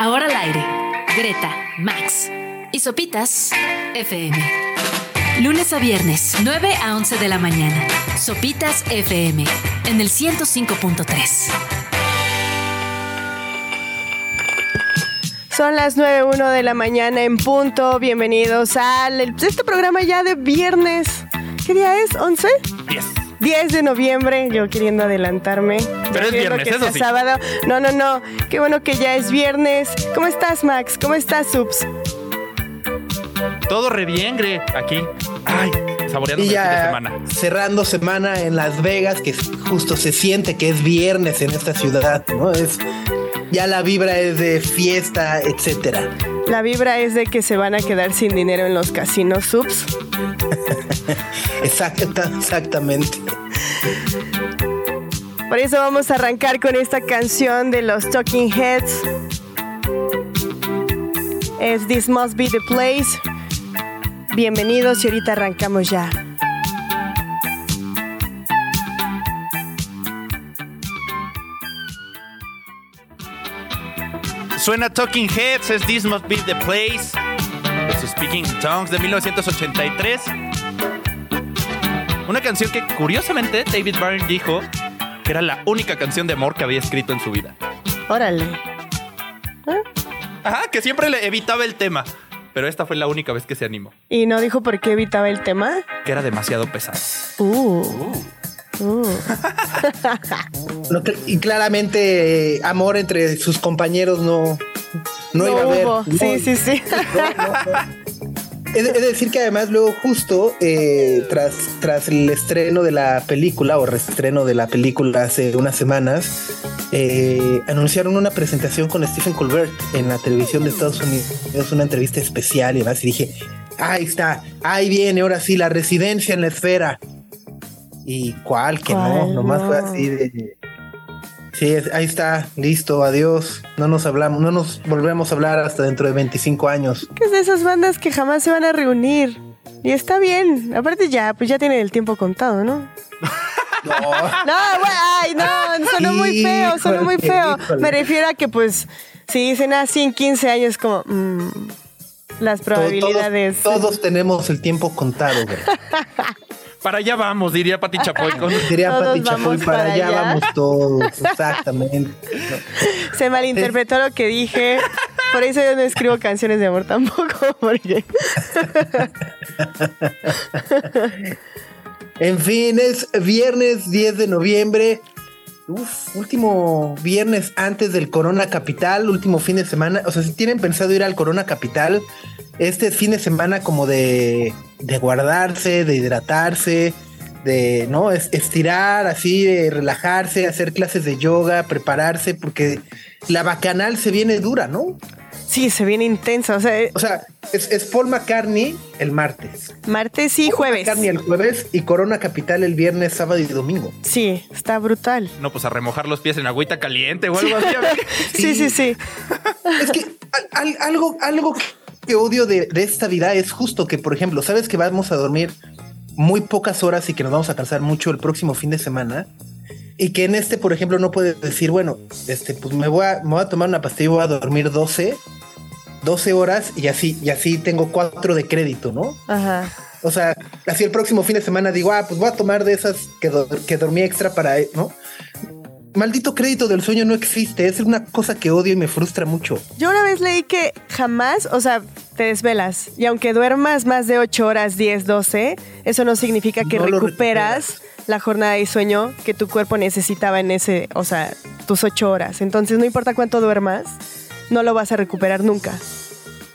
Ahora al aire. Greta, Max y Sopitas FM. Lunes a viernes, 9 a 11 de la mañana. Sopitas FM en el 105.3. Son las 9.01 de la mañana en punto. Bienvenidos al este programa ya de viernes. ¿Qué día es? ¿11? 10. 10 de noviembre, yo queriendo adelantarme. Pero es viernes, que eso sea sí. sábado. No, no, no. Qué bueno que ya es viernes. ¿Cómo estás, Max? ¿Cómo estás, Subs? Todo re bien, Gre, aquí. Ay, saboreando Y el fin de ya semana. cerrando semana en Las Vegas, que justo se siente que es viernes en esta ciudad, ¿no? Es ya la vibra es de fiesta, etcétera. La vibra es de que se van a quedar sin dinero en los casinos, Subs. Exacta- exactamente. Por eso vamos a arrancar con esta canción de los Talking Heads. Es This Must Be the Place. Bienvenidos y ahorita arrancamos ya. Suena Talking Heads, es This Must Be the Place. Su Speaking in Tongues de 1983. Una canción que curiosamente David Byrne dijo que era la única canción de amor que había escrito en su vida. Órale. Ajá, que siempre le evitaba el tema. Pero esta fue la única vez que se animó. ¿Y no dijo por qué evitaba el tema? Que era demasiado pesado. Uh. uh. Cl- y claramente eh, amor entre sus compañeros no, no, No iba a haber. No, Sí, sí, sí. no, de decir que además luego justo eh, tras, tras el estreno de la película o reestreno de la película hace unas semanas, eh, anunciaron una presentación con Stephen Colbert en la televisión de Estados Unidos, una entrevista especial y demás, y dije, ahí está, ahí viene, ahora sí, la residencia en la esfera. ¿Y cuál? Que no, nomás fue así de... Sí, ahí está, listo, adiós. No nos hablamos, no nos volvemos a hablar hasta dentro de 25 años. Que es de esas bandas que jamás se van a reunir. Y está bien. Aparte ya, pues ya tienen el tiempo contado, ¿no? No. No, güey, ay, no, sonó muy feo, sonó muy feo. Me refiero a que, pues, si dicen así en 15 años, como, mm, las probabilidades. Todos, todos tenemos el tiempo contado, güey. Para allá vamos, diría Pati Chapoy. con- Diría Todos Pati Chapoy, para para allá allá. vamos todos, exactamente. No. Se malinterpretó lo que dije. Por eso yo no escribo canciones de amor tampoco, porque En fin, es viernes 10 de noviembre. Uf, último viernes antes del Corona Capital, último fin de semana. O sea, si tienen pensado ir al Corona Capital, este fin de semana como de, de guardarse, de hidratarse, de no Es- estirar así, de relajarse, hacer clases de yoga, prepararse, porque la bacanal se viene dura, ¿no? sí, se viene intensa. O sea, eh, O sea, es, es Paul McCartney el martes. martes y Paul jueves. McCartney el jueves y Corona Capital el viernes, sábado y domingo. Sí, está brutal. No, pues a remojar los pies en agüita caliente o algo así. Sí, sí, sí. Es que al- al- algo, algo que odio de, de esta vida es justo que, por ejemplo, sabes que vamos a dormir muy pocas horas y que nos vamos a cansar mucho el próximo fin de semana. Y que en este, por ejemplo, no puedes decir, bueno, este, pues me voy a, me voy a tomar una pastilla y voy a dormir 12, 12 horas y así, y así tengo cuatro de crédito, ¿no? Ajá. O sea, así el próximo fin de semana digo, ah, pues voy a tomar de esas que, do- que dormí extra para, ¿no? Maldito crédito del sueño no existe, es una cosa que odio y me frustra mucho. Yo una vez leí que jamás, o sea, te desvelas y aunque duermas más de 8 horas, 10, 12, eso no significa que No lo recuperas la jornada de sueño que tu cuerpo necesitaba en ese, o sea, tus 8 horas. Entonces, no importa cuánto duermas, no lo vas a recuperar nunca.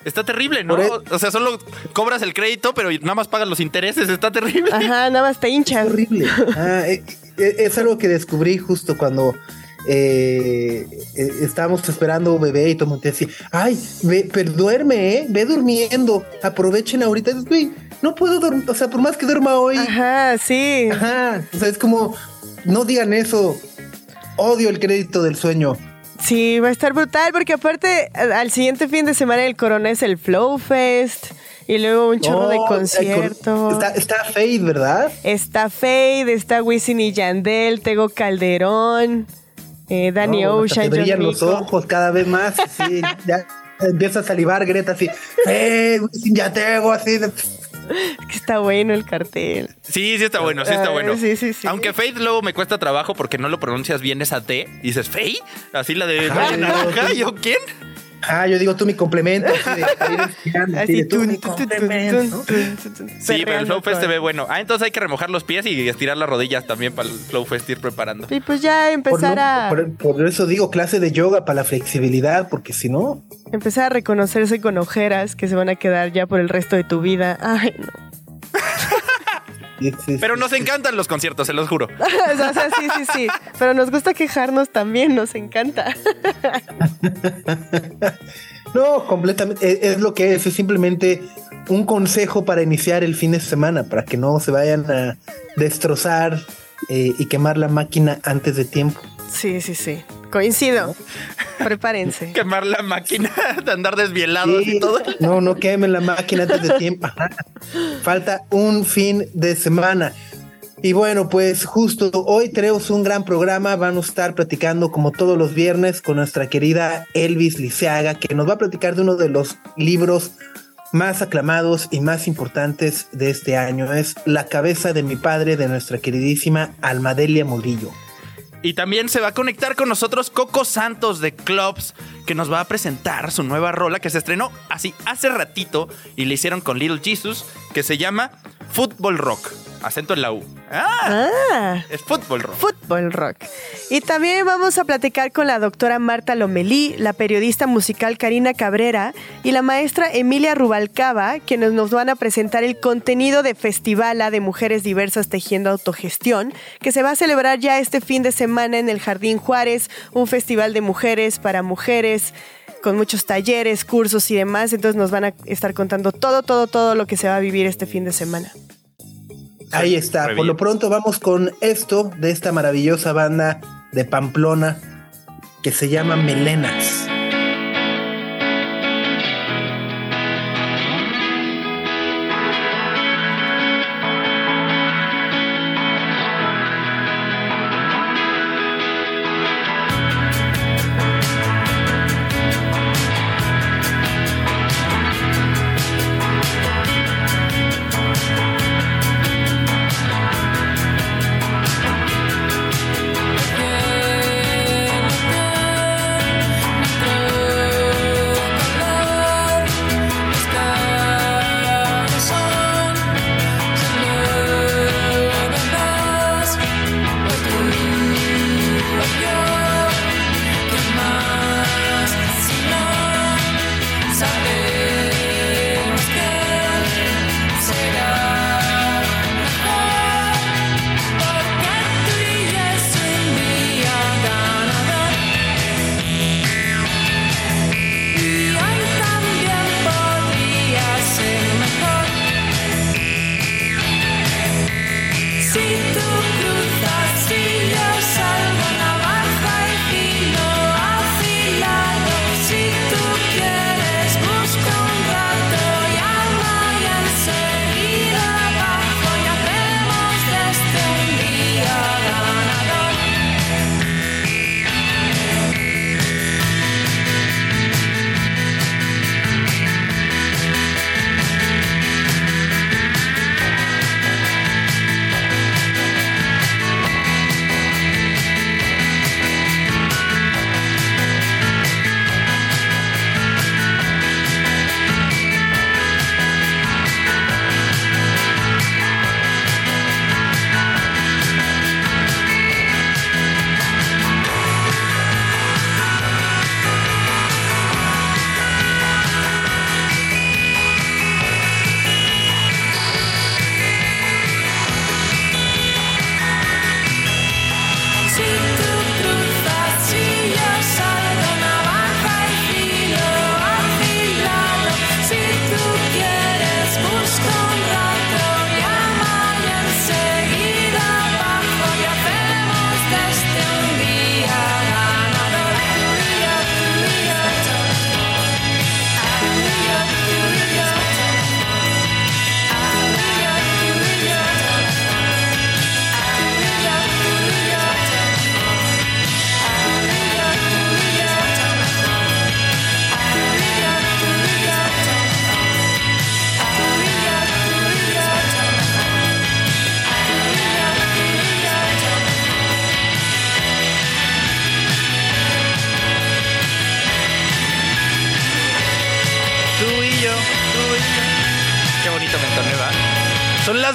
Está terrible, ¿no? E- O sea, solo cobras el crédito, pero nada más pagas los intereses. Está terrible. Ajá, nada más te hinchas. horrible. Ah, eh, eh, es algo que descubrí justo cuando eh, eh, estábamos esperando bebé y todo el mundo decía, ay, ve, pero duerme, ¿eh? Ve durmiendo, aprovechen ahorita. Y dices, "Güey, no puedo dormir, o sea, por más que duerma hoy, Ajá, sí. ajá, o sea, es como, no digan eso, odio el crédito del sueño. Sí, va a estar brutal porque aparte a- al siguiente fin de semana el Corona es el Flow Fest y luego un chorro de Oh, conciertos. Está, está Fade, ¿verdad? Está Fade, está Wisin y Yandel, Tego Calderón. eh, Danny hasta Ocean, Te brillan los ojos cada vez más. Sí, ya empieza a salivar Greta así. ¡Eh, Wisin ya tengo! Así de. Que está bueno el cartel. Sí, sí está bueno, sí está bueno. sí, sí, sí. Aunque Faith luego me cuesta trabajo porque no lo pronuncias bien esa T. Y dices, ¿Faith? Así la de Naranja. ¿Yo quién? Ah, yo digo tú mi complemento. Así tú mi Sí, pero el Flow Fest se ve bueno. Ah, entonces hay que remojar los pies y estirar las rodillas también para el Flow Fest ir preparando. Y pues ya Por, empezar a por- por eso digo clase de yoga para la flexibilidad, porque si no, empezar a reconocerse con ojeras que se van a quedar ya por el resto de tu vida. Ay, no. Pero nos encantan los conciertos, se los juro. o sea, sí, sí, sí. Pero nos gusta quejarnos también, nos encanta. No, completamente. Es, es lo que es, es simplemente un consejo para iniciar el fin de semana, para que no se vayan a destrozar eh, y quemar la máquina antes de tiempo. Sí, sí, sí. Coincido. Prepárense. Quemar la máquina, de andar desvielados Sí, y todo. No, no quemen la máquina antes de tiempo. Falta un fin de semana. Y bueno, pues justo hoy tenemos un gran programa. Vamos a estar platicando como todos los viernes con nuestra querida Elvis Liceaga, que nos va a platicar de uno de los libros más aclamados y más importantes de este año. Es La cabeza de mi padre de nuestra queridísima Almadelia Murillo. Y también se va a conectar con nosotros Coco Santos de Clubs, que nos va a presentar su nueva rola que se estrenó así hace ratito y le hicieron con Little Jesus, que se llama Football Rock. Acento en la U. Ah, Ah. es Football Rock. Fútbol rock. Y también vamos a platicar con la doctora Marta Lomelí, la periodista musical Karina Cabrera y la maestra Emilia Rubalcaba, quienes nos van a presentar el contenido de Festivala de Mujeres Diversas Tejiendo Autogestión, que se va a celebrar ya este fin de semana en el Jardín Juárez, un festival de mujeres para mujeres con muchos talleres, cursos y demás. Entonces nos van a estar contando todo, todo, todo lo que se va a vivir este fin de semana. Ahí está. Por lo pronto vamos con esto de esta maravillosa banda de Pamplona que se llama Melenas.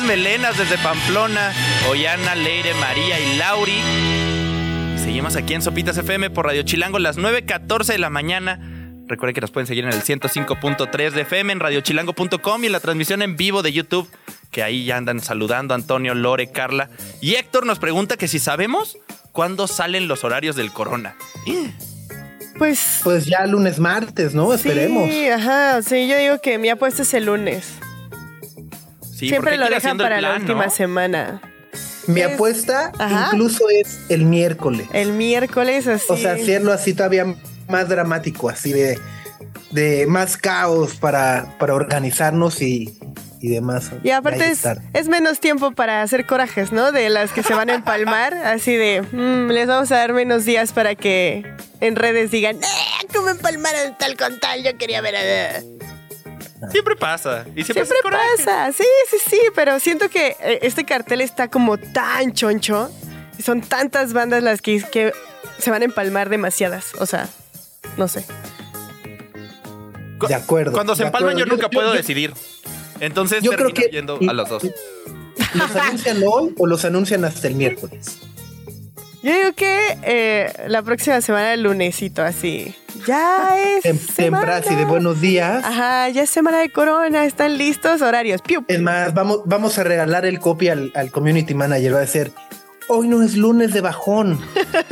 Melenas desde Pamplona, Oyana, Leire, María y Lauri. Seguimos aquí en Sopitas FM por Radio Chilango, las 9.14 de la mañana. Recuerden que nos pueden seguir en el 105.3 de FM, en radiochilango.com y en la transmisión en vivo de YouTube, que ahí ya andan saludando Antonio, Lore, Carla. Y Héctor nos pregunta que si sabemos cuándo salen los horarios del Corona. Pues. Pues ya lunes, martes, ¿no? Esperemos. Sí, ajá. Sí, yo digo que mi apuesta es el lunes. Sí, Siempre lo dejan para la última ¿no? semana. Mi Es- apuesta Ajá. incluso es el miércoles. El miércoles así. O sea, hacerlo así todavía más dramático, así de, de más caos para, para organizarnos y, y demás. Y aparte es menos tiempo para hacer corajes, ¿no? De las que se van a empalmar, así de, "Mm, les vamos a dar menos días para que en redes digan, ¡eh! ¿Cómo empalmaron tal con tal? Yo quería ver a... Siempre pasa. Y siempre, pasa, sí, sí, sí, pero siento que eh, este cartel está como tan choncho y son tantas bandas las que, que se van a empalmar demasiadas, o sea, no sé. De acuerdo, Cuando se empalman acuerdo. yo nunca Yo- puedo yo- decidir. Entonces Yo creo que yendo a los dos. ¿Los anuncian hoy o los anuncian hasta el miércoles? Yo digo que eh, la próxima semana, el lunesito, así. Ya es. Tem- semana. Temprano de buenos días. Ajá, ya es semana de corona, están listos horarios. Piu. Es más, vamos, vamos a regalar el copy al, al community manager. Va a decir, hoy no es lunes de bajón.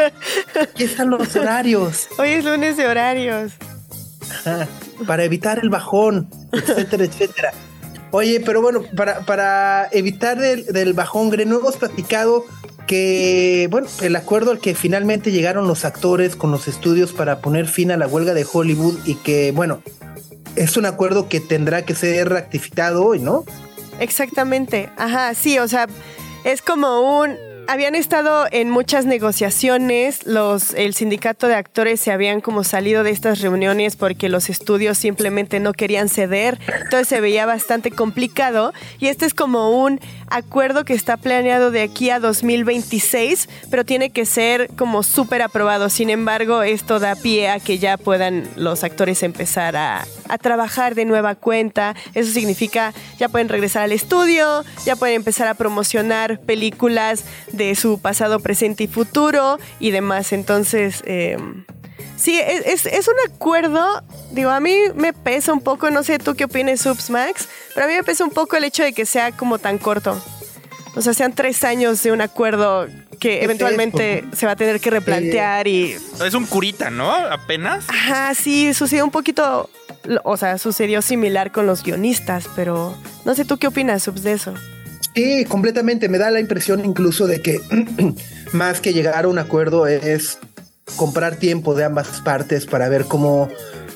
Aquí están los horarios. Hoy es lunes de horarios. Ajá, para evitar el bajón, etcétera, etcétera. Oye, pero bueno, para, para evitar el, del bajón, Gre, no hemos platicado que, bueno, el acuerdo al que finalmente llegaron los actores con los estudios para poner fin a la huelga de Hollywood y que, bueno, es un acuerdo que tendrá que ser rectificado hoy, ¿no? Exactamente. Ajá, sí, o sea, es como un. Habían estado en muchas negociaciones, los, el sindicato de actores se habían como salido de estas reuniones porque los estudios simplemente no querían ceder, entonces se veía bastante complicado y este es como un acuerdo que está planeado de aquí a 2026, pero tiene que ser como súper aprobado, sin embargo esto da pie a que ya puedan los actores empezar a, a trabajar de nueva cuenta, eso significa ya pueden regresar al estudio, ya pueden empezar a promocionar películas de su pasado, presente y futuro y demás. Entonces, eh, sí, es, es- es un acuerdo. Digo, a mí me pesa un poco, no sé tú qué opinas, Subs Max, pero a mí me pesa un poco el hecho de que sea como tan corto. O sea, sean tres años de un acuerdo que eventualmente se va a tener que replantear y Es un curita, ¿no? Apenas. Ajá, sí, sucedió un poquito, o sea, sucedió similar con los guionistas, pero no sé tú qué opinas, Subs, de eso. Sí, completamente. Me da la impresión incluso de que más que llegar a un acuerdo es comprar tiempo de ambas partes para ver cómo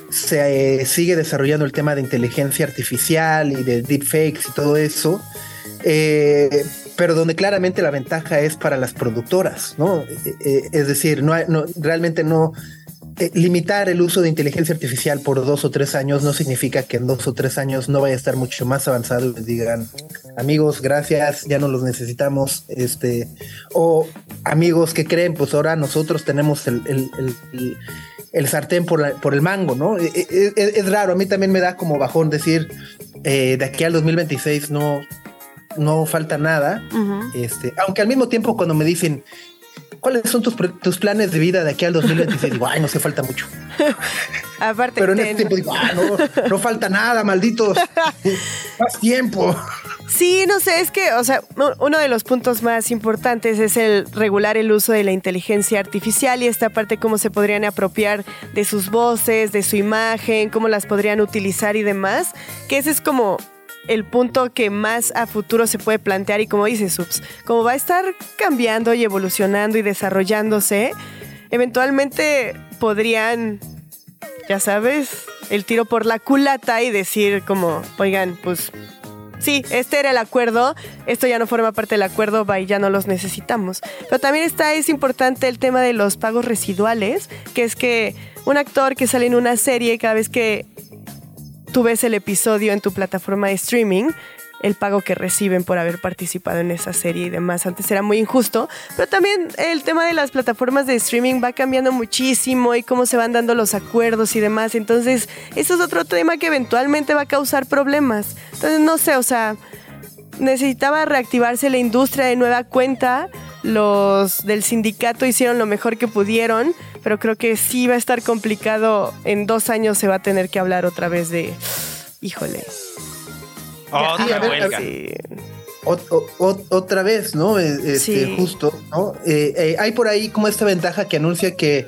se eh, sigue desarrollando el tema de inteligencia artificial y de deepfakes y todo eso. Eh, pero donde claramente la ventaja es para las productoras, ¿no? Eh, es decir, no, hay- no realmente no limitar el uso de inteligencia artificial por dos o tres años no significa que en dos o tres años no vaya a estar mucho más avanzado y les digan, amigos, gracias, ya no los necesitamos, este, o amigos que creen, pues ahora nosotros tenemos el, el- el- sartén por, la- por el mango, ¿no? Eh, eh, Es, es raro, a mí también me da como bajón decir, eh, de aquí al 2026 no, no falta nada, este, aunque al mismo tiempo cuando me dicen, ¿cuáles son tus, tus planes de vida de aquí al 2026? Digo, ay, no se falta mucho. Aparte, Pero en ten- este tiempo digo, ah, no, no falta nada, malditos. Más tiempo. Sí, no sé, es que, o sea, uno de los puntos más importantes es el regular el uso de la inteligencia artificial y esta parte cómo se podrían apropiar de sus voces, de su imagen, cómo las podrían utilizar y demás, que ese es como el punto que más a futuro se puede plantear y como dice Subs, como va a estar cambiando y evolucionando y desarrollándose, eventualmente podrían ya sabes, el tiro por la culata y decir como, oigan, pues sí, este era el acuerdo, esto ya no forma parte del acuerdo, bye, ya no los necesitamos. Pero también está, es importante el tema de los pagos residuales, que es que un actor que sale en una serie, cada vez que tú ves el episodio en tu plataforma de streaming, el pago que reciben por haber participado en esa serie y demás. Antes era muy injusto, pero también el tema de las plataformas de streaming va cambiando muchísimo y cómo se van dando los acuerdos y demás. Entonces, eso es otro tema que eventualmente va a causar problemas. Entonces, no sé, o sea, necesitaba reactivarse la industria de nueva cuenta. Los del sindicato hicieron lo mejor que pudieron, pero creo que sí va a estar complicado. En dos años se va a tener que hablar otra vez de, híjole, Otra Sí, a ver, huelga. sí. Ot- o- ot- otra vez, ¿no? Eh, Este, Sí. Justo, ¿no? Eh, eh, hay por ahí como esta ventaja que anuncia que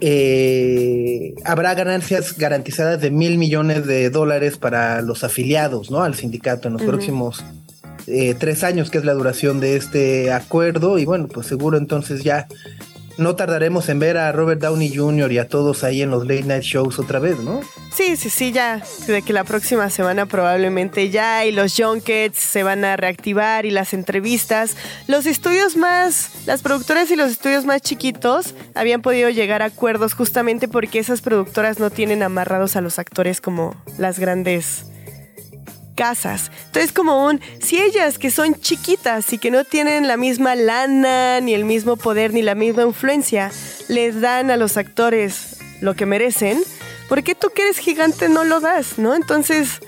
eh, habrá ganancias garantizadas de mil millones de dólares para los afiliados, ¿no? Al sindicato en los próximos eh, tres años, que es la duración de este acuerdo. Y bueno, pues seguro entonces ya no tardaremos en ver a Robert Downey Jr. y a todos ahí en los late night shows otra vez, ¿no? Sí, sí, sí, ya. De que la próxima semana probablemente ya y los junkets se van a reactivar y las entrevistas. Los estudios más, las productoras y los estudios más chiquitos habían podido llegar a acuerdos justamente porque esas productoras no tienen amarrados a los actores como las grandes casas. Entonces como un, si ellas que son chiquitas y que no tienen la misma lana, ni el mismo poder, ni la misma influencia, les dan a los actores lo que merecen, ¿por qué tú que eres gigante no lo das, no? Entonces,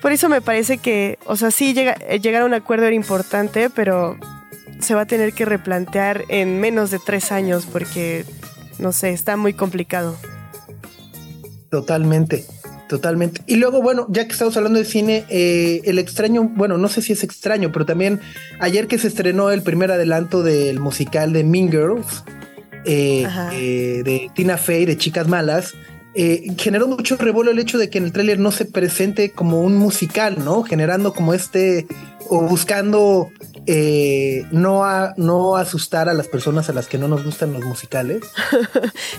por eso me parece que, o sea, sí llega- eh, llegar a un acuerdo era importante, pero se va a tener que replantear en menos de tres años porque, no sé, está muy complicado. Totalmente, totalmente. Y luego, bueno, ya que estamos hablando de cine, eh, el extraño, bueno, no sé si es extraño, pero también ayer que se estrenó el primer adelanto del musical de Mean Girls, eh, eh, de Tina Fey, de Chicas Malas, generó mucho revuelo el hecho de que en el tráiler no se presente como un musical, ¿no? Generando como este, o buscando eh, no, no asustar a las personas a las que no nos gustan los musicales.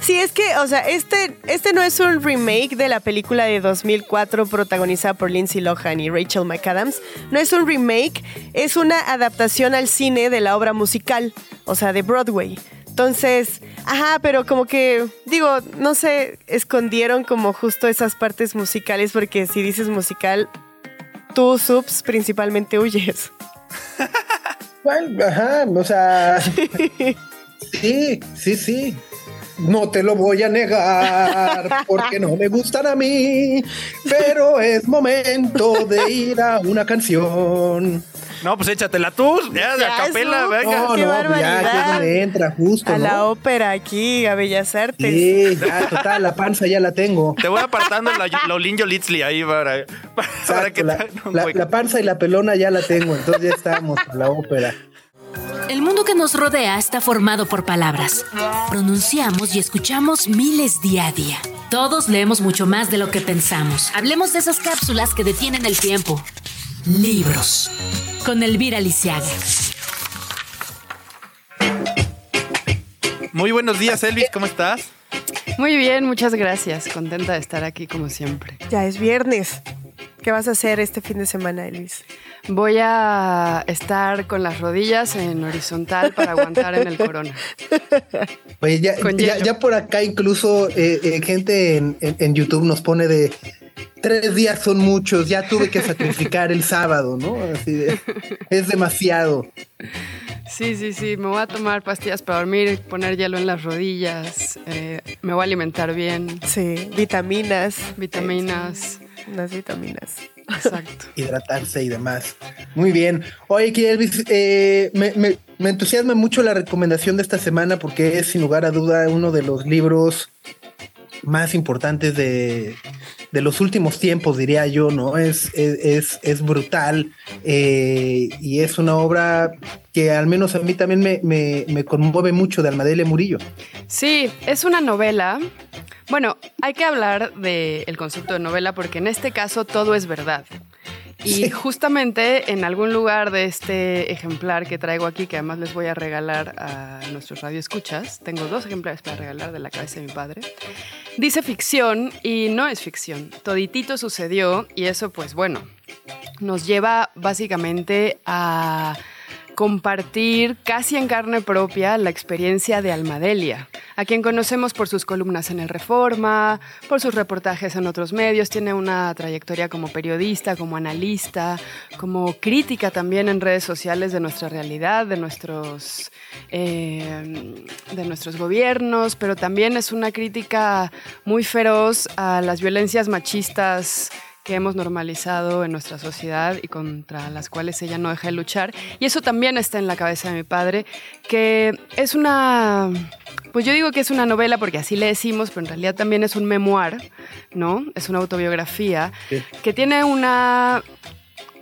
Sí, es que, o sea, este, este no es un remake de la película de 2004 protagonizada por Lindsay Lohan y Rachel McAdams. No es un remake, es una adaptación al cine de la obra musical, o sea, de Broadway. Entonces, ajá, pero como que, digo, no sé, escondieron como justo esas partes musicales porque si dices musical, tú, subs, principalmente huyes. Bueno, ajá, o sea. sí, sí, sí. No te lo voy a negar porque no me gustan a mí, pero es momento de ir a una canción. No, pues échatela tú, ya, de acapela, eso. venga. No, qué no, pues ya aquí barbaridad. donde entra, justo. A ¿no? la ópera aquí, a Bellas Artes. Sí, ya, total, la panza ya la tengo. Te voy apartando la, la Olinjo Litzli ahí para, para, para Exacto, que la, te la- la panza y la pelona ya la tengo, entonces ya estamos con la ópera. El mundo que nos rodea está formado por palabras. Pronunciamos y escuchamos miles día a día. Todos leemos mucho más de lo que pensamos. Hablemos de esas cápsulas que detienen el tiempo. Libros. Con Elvira Lisiaga. Muy buenos días, Elvis, ¿cómo estás? Muy bien, muchas gracias. Contenta de estar aquí como siempre. Ya es viernes. ¿Qué vas a hacer este fin de semana, Elvis? Voy a estar con las rodillas en horizontal para aguantar en el corona. Oye, ya, por acá incluso eh, eh, gente en, en- en YouTube nos pone de tres días son muchos, ya tuve que sacrificar el sábado, ¿no? Así de, es demasiado. Sí, sí, sí. Me voy a tomar pastillas para dormir, poner hielo en las rodillas. eh, me voy a alimentar bien, Sí, vitaminas. vitaminas. Unas vitaminas. Exacto. hidratarse y demás. Muy bien. Oye, que Elvis, eh, me, me- me entusiasma mucho la recomendación de esta semana porque es sin lugar a duda uno de los libros más importantes de, de los últimos tiempos, diría yo, ¿no? Es, es, es, brutal eh, y es una obra que al menos a mí también me, me, me conmueve mucho de Almadele Murillo. Sí, es una novela. Bueno, hay que hablar del concepto de novela porque en este caso todo es verdad. Y Sí. justamente en algún lugar de este ejemplar que traigo aquí, que además les voy a regalar a nuestros radioescuchas, tengo dos ejemplares para regalar de la cabeza de mi padre, dice ficción y no es ficción. Toditito sucedió y eso pues bueno, nos lleva básicamente a compartir casi en carne propia la experiencia de Almadelia, a quien conocemos por sus columnas en el Reforma, por sus reportajes en otros medios, tiene una trayectoria como periodista, como analista, como crítica también en redes sociales de nuestra realidad, de nuestros, eh, de nuestros gobiernos, pero también es una crítica muy feroz a las violencias machistas que hemos normalizado en nuestra sociedad y contra las cuales ella no deja de luchar. Y eso también está en la cabeza de mi padre, que es una, pues yo digo que es una novela porque así le decimos, pero en realidad también es un memoir, ¿no? Es una autobiografía que tiene una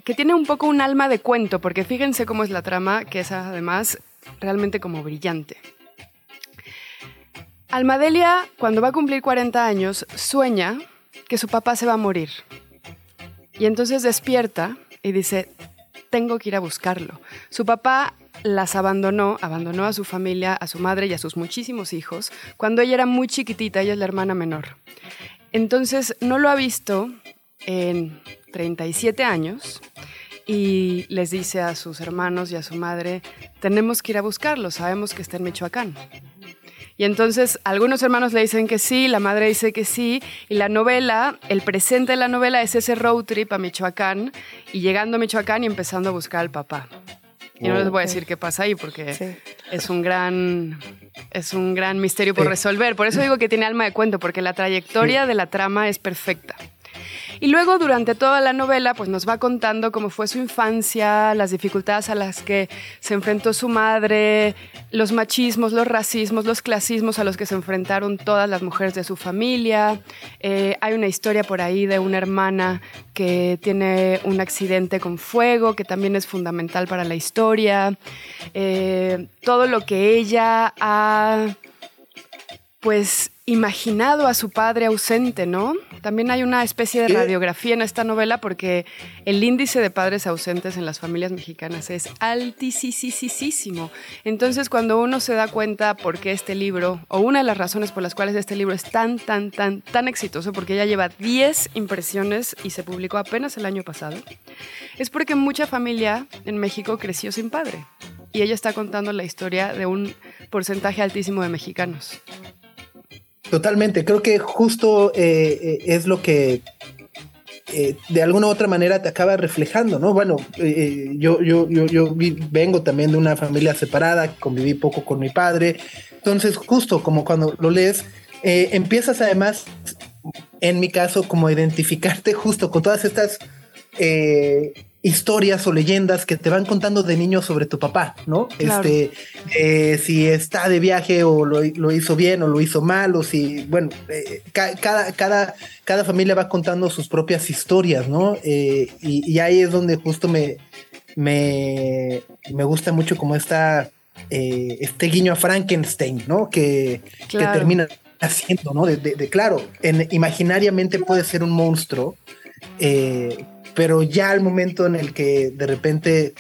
que tiene un poco un alma de cuento, porque fíjense cómo es la trama, que es además realmente como brillante. Almadelia, cuando va a cumplir 40 años, sueña que su papá se va a morir y entonces despierta y dice, tengo que ir a buscarlo. Su papá las abandonó, abandonó a su familia, a su madre y a sus muchísimos hijos cuando ella era muy chiquitita, ella es la hermana menor. Entonces no lo ha visto en 37 años y les dice a sus hermanos y a su madre, tenemos que ir a buscarlo, sabemos que está en Michoacán. Y entonces algunos hermanos le dicen que sí, la madre dice que sí, y la novela, el presente de la novela es ese road trip a Michoacán y llegando a Michoacán y empezando a buscar al papá. Y no les voy a decir qué pasa ahí porque es un gran es un gran misterio por resolver. Por eso digo que tiene alma de cuento porque la trayectoria de la trama es perfecta. Y luego durante toda la novela pues nos va contando cómo fue su infancia, las dificultades a las que se enfrentó su madre, los machismos, los racismos, los clasismos a los que se enfrentaron todas las mujeres de su familia. Eh, hay una historia por ahí de una hermana que tiene un accidente con fuego, que también es fundamental para la historia. Eh, todo lo que ella ha pues imaginado a su padre ausente, ¿no? También hay una especie de radiografía en esta novela porque el índice de padres ausentes en las familias mexicanas es altísimo. Entonces, cuando uno se da cuenta por qué este libro, o una de las razones por las cuales este libro es tan, tan, tan, tan exitoso, porque ya lleva 10 impresiones y se publicó apenas el año pasado, es porque mucha familia en México creció sin padre. Y ella está contando la historia de un porcentaje altísimo de mexicanos. Totalmente, creo que justo eh, eh, es lo que eh, de alguna u otra manera te acaba reflejando, ¿no? Bueno, yo, yo, yo, yo vengo también de una familia separada, conviví poco con mi padre, entonces justo como cuando lo lees, empiezas además, en mi caso, como a identificarte justo con todas estas historias o leyendas que te van contando de niño sobre tu papá, ¿no? Este, eh, si está de viaje o lo, hizo bien o lo hizo mal, o si, bueno, eh, cada, cada, cada familia va contando sus propias historias, ¿no? Eh, y, ahí es donde justo me, me, me gusta mucho como está este guiño a Frankenstein, ¿no? Que, que termina haciendo, ¿no? De, claro, en, imaginariamente puede ser un monstruo, eh, pero ya al momento en el que de repente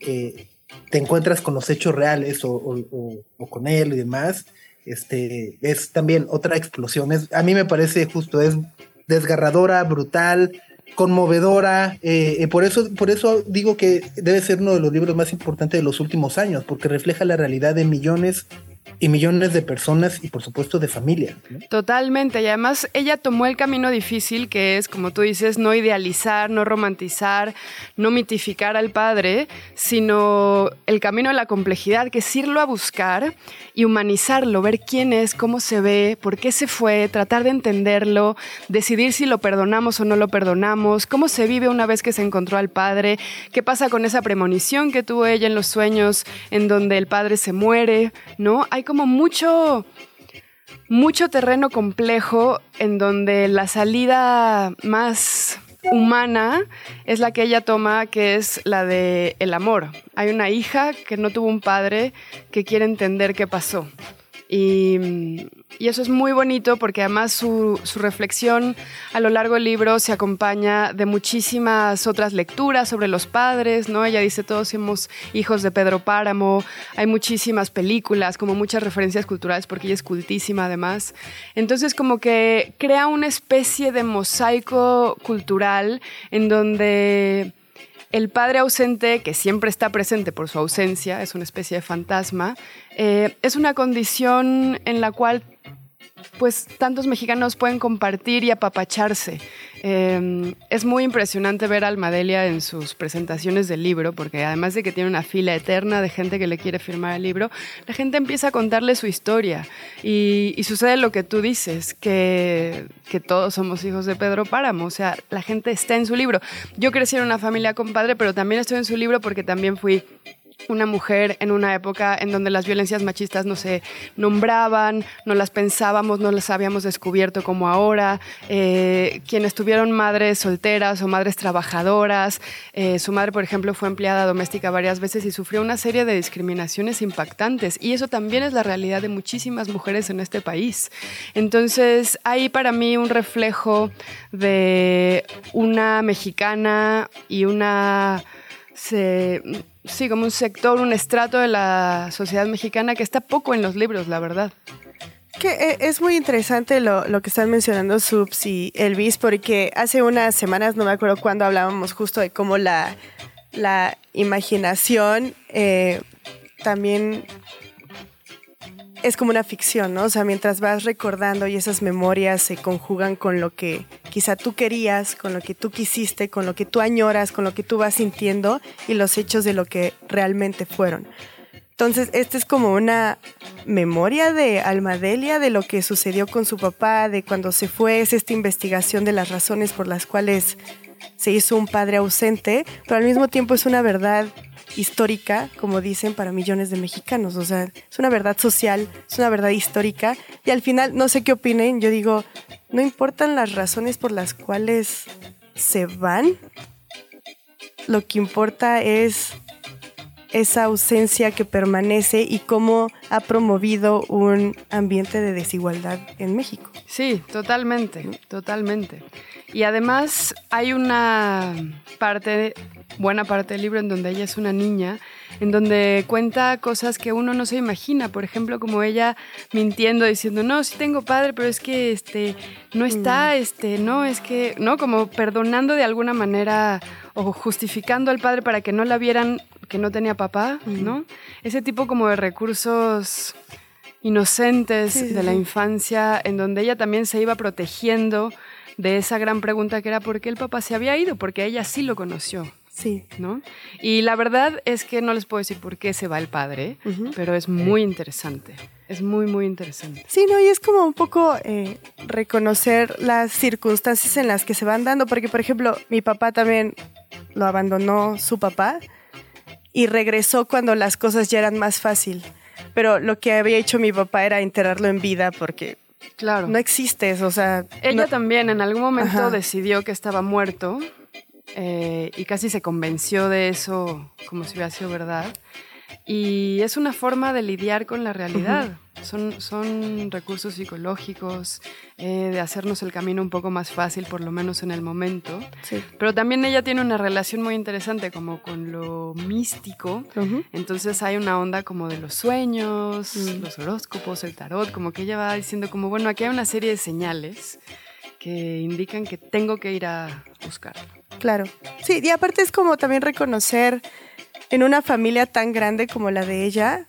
eh, te encuentras con los hechos reales o, con él y demás, este, es también otra explosión. a mí me parece justo, es desgarradora, brutal, conmovedora. Eh, por, eso, por eso digo que debe ser uno de los libros más importantes de los últimos años, porque refleja la realidad de millones y millones de personas y por supuesto de familia. Totalmente, y además ella tomó el camino difícil que es, como tú dices, no idealizar, no romantizar, no mitificar al padre, sino el camino de la complejidad, que es irlo a buscar y humanizarlo, ver quién es, cómo se ve, por qué se fue, tratar de entenderlo, decidir si lo perdonamos o no lo perdonamos, cómo se vive una vez que se encontró al padre, qué pasa con esa premonición que tuvo ella en los sueños en donde el padre se muere, ¿no? Como mucho, mucho terreno complejo en donde la salida más humana es la que ella toma, que es la de el amor. Hay una hija que no tuvo un padre que quiere entender qué pasó. Y, eso es muy bonito porque además su, reflexión a lo largo del libro se acompaña de muchísimas otras lecturas sobre los padres, ¿no? Ella dice, todos somos hijos de Pedro Páramo, hay muchísimas películas, como muchas referencias culturales porque ella es cultísima además. Entonces como que crea una especie de mosaico cultural en donde el padre ausente, que siempre está presente por su ausencia, es una especie de fantasma, eh, es una condición en la cual pues tantos mexicanos pueden compartir y apapacharse. Em, es muy impresionante ver a Almadelia en sus presentaciones del libro, porque además de que tiene una fila eterna de gente que le quiere firmar el libro, la gente empieza a contarle su historia. Y, sucede lo que tú dices, que, que, todos somos hijos de Pedro Páramo, o sea, la gente está en su libro. Yo crecí en una familia con padre, pero también estoy en su libro porque también fui una mujer en una época en donde las violencias machistas no se nombraban, no las pensábamos, no las habíamos descubierto como ahora. Eh, quienes tuvieron madres solteras o madres trabajadoras, eh, su madre, por ejemplo, fue empleada doméstica varias veces y sufrió una serie de discriminaciones impactantes. Y eso también es la realidad de muchísimas mujeres en este país. Entonces, hay para mí un reflejo de una mexicana y una sí, como un sector, un estrato de la sociedad mexicana que está poco en los libros, la verdad. Que eh, es muy interesante lo, que están mencionando Subs y Elvis, porque hace unas semanas, no me acuerdo cuándo, hablábamos justo de cómo la, la imaginación eh, también es como una ficción, ¿no? O sea, mientras vas recordando y esas memorias se conjugan con lo que quizá tú querías, con lo que tú quisiste, con lo que tú añoras, con lo que tú vas sintiendo y los hechos de lo que realmente fueron. Entonces, esta es como una memoria de Almadelia, de lo que sucedió con su papá, de cuando se fue, es esta investigación de las razones por las cuales se hizo un padre ausente, pero al mismo tiempo es una verdad histórica, como dicen, para millones de mexicanos. O sea, es una verdad social, es una verdad histórica. Y al final, no sé qué opinen, yo digo, no importan las razones por las cuales se van, lo que importa es esa ausencia que permanece y cómo ha promovido un ambiente de desigualdad en México. Sí, totalmente, totalmente. Y además hay una parte buena parte del libro en donde ella es una niña, en donde cuenta cosas que uno no se imagina, por ejemplo, como ella mintiendo, diciendo, no, sí tengo padre, pero es que este, no está, mm. este, no, es que, no, como perdonando de alguna manera o justificando al padre para que no la vieran que no tenía papá, mm. ¿no? Ese tipo como de recursos inocentes de la infancia, en donde ella también se iba protegiendo de esa gran pregunta que era por qué el papá se había ido, porque ella sí lo conoció. Sí. ¿No? Y la verdad es que no les puedo decir por qué se va el padre, pero es muy interesante. Es muy, muy interesante. Sí, no, y es como un poco eh, reconocer las circunstancias en las que se van dando, porque por ejemplo, mi papá también lo abandonó su papá y regresó cuando las cosas ya eran más fácil. Pero lo que había hecho mi papá era enterrarlo en vida porque claro. no existe eso, o sea... Ella también en algún momento decidió que estaba muerto eh, y casi se convenció de eso como si hubiera sido verdad. Y es una forma de lidiar con la realidad. Son, son recursos psicológicos, eh, de hacernos el camino un poco más fácil, por lo menos en el momento. Pero también ella tiene una relación muy interesante como con lo místico. Entonces hay una onda como de los sueños, mm. los horóscopos, el tarot, como que ella va diciendo como, bueno, aquí hay una serie de señales que indican que tengo que ir a buscarlo. Claro. Sí, y aparte es como también reconocer en una familia tan grande como la de ella,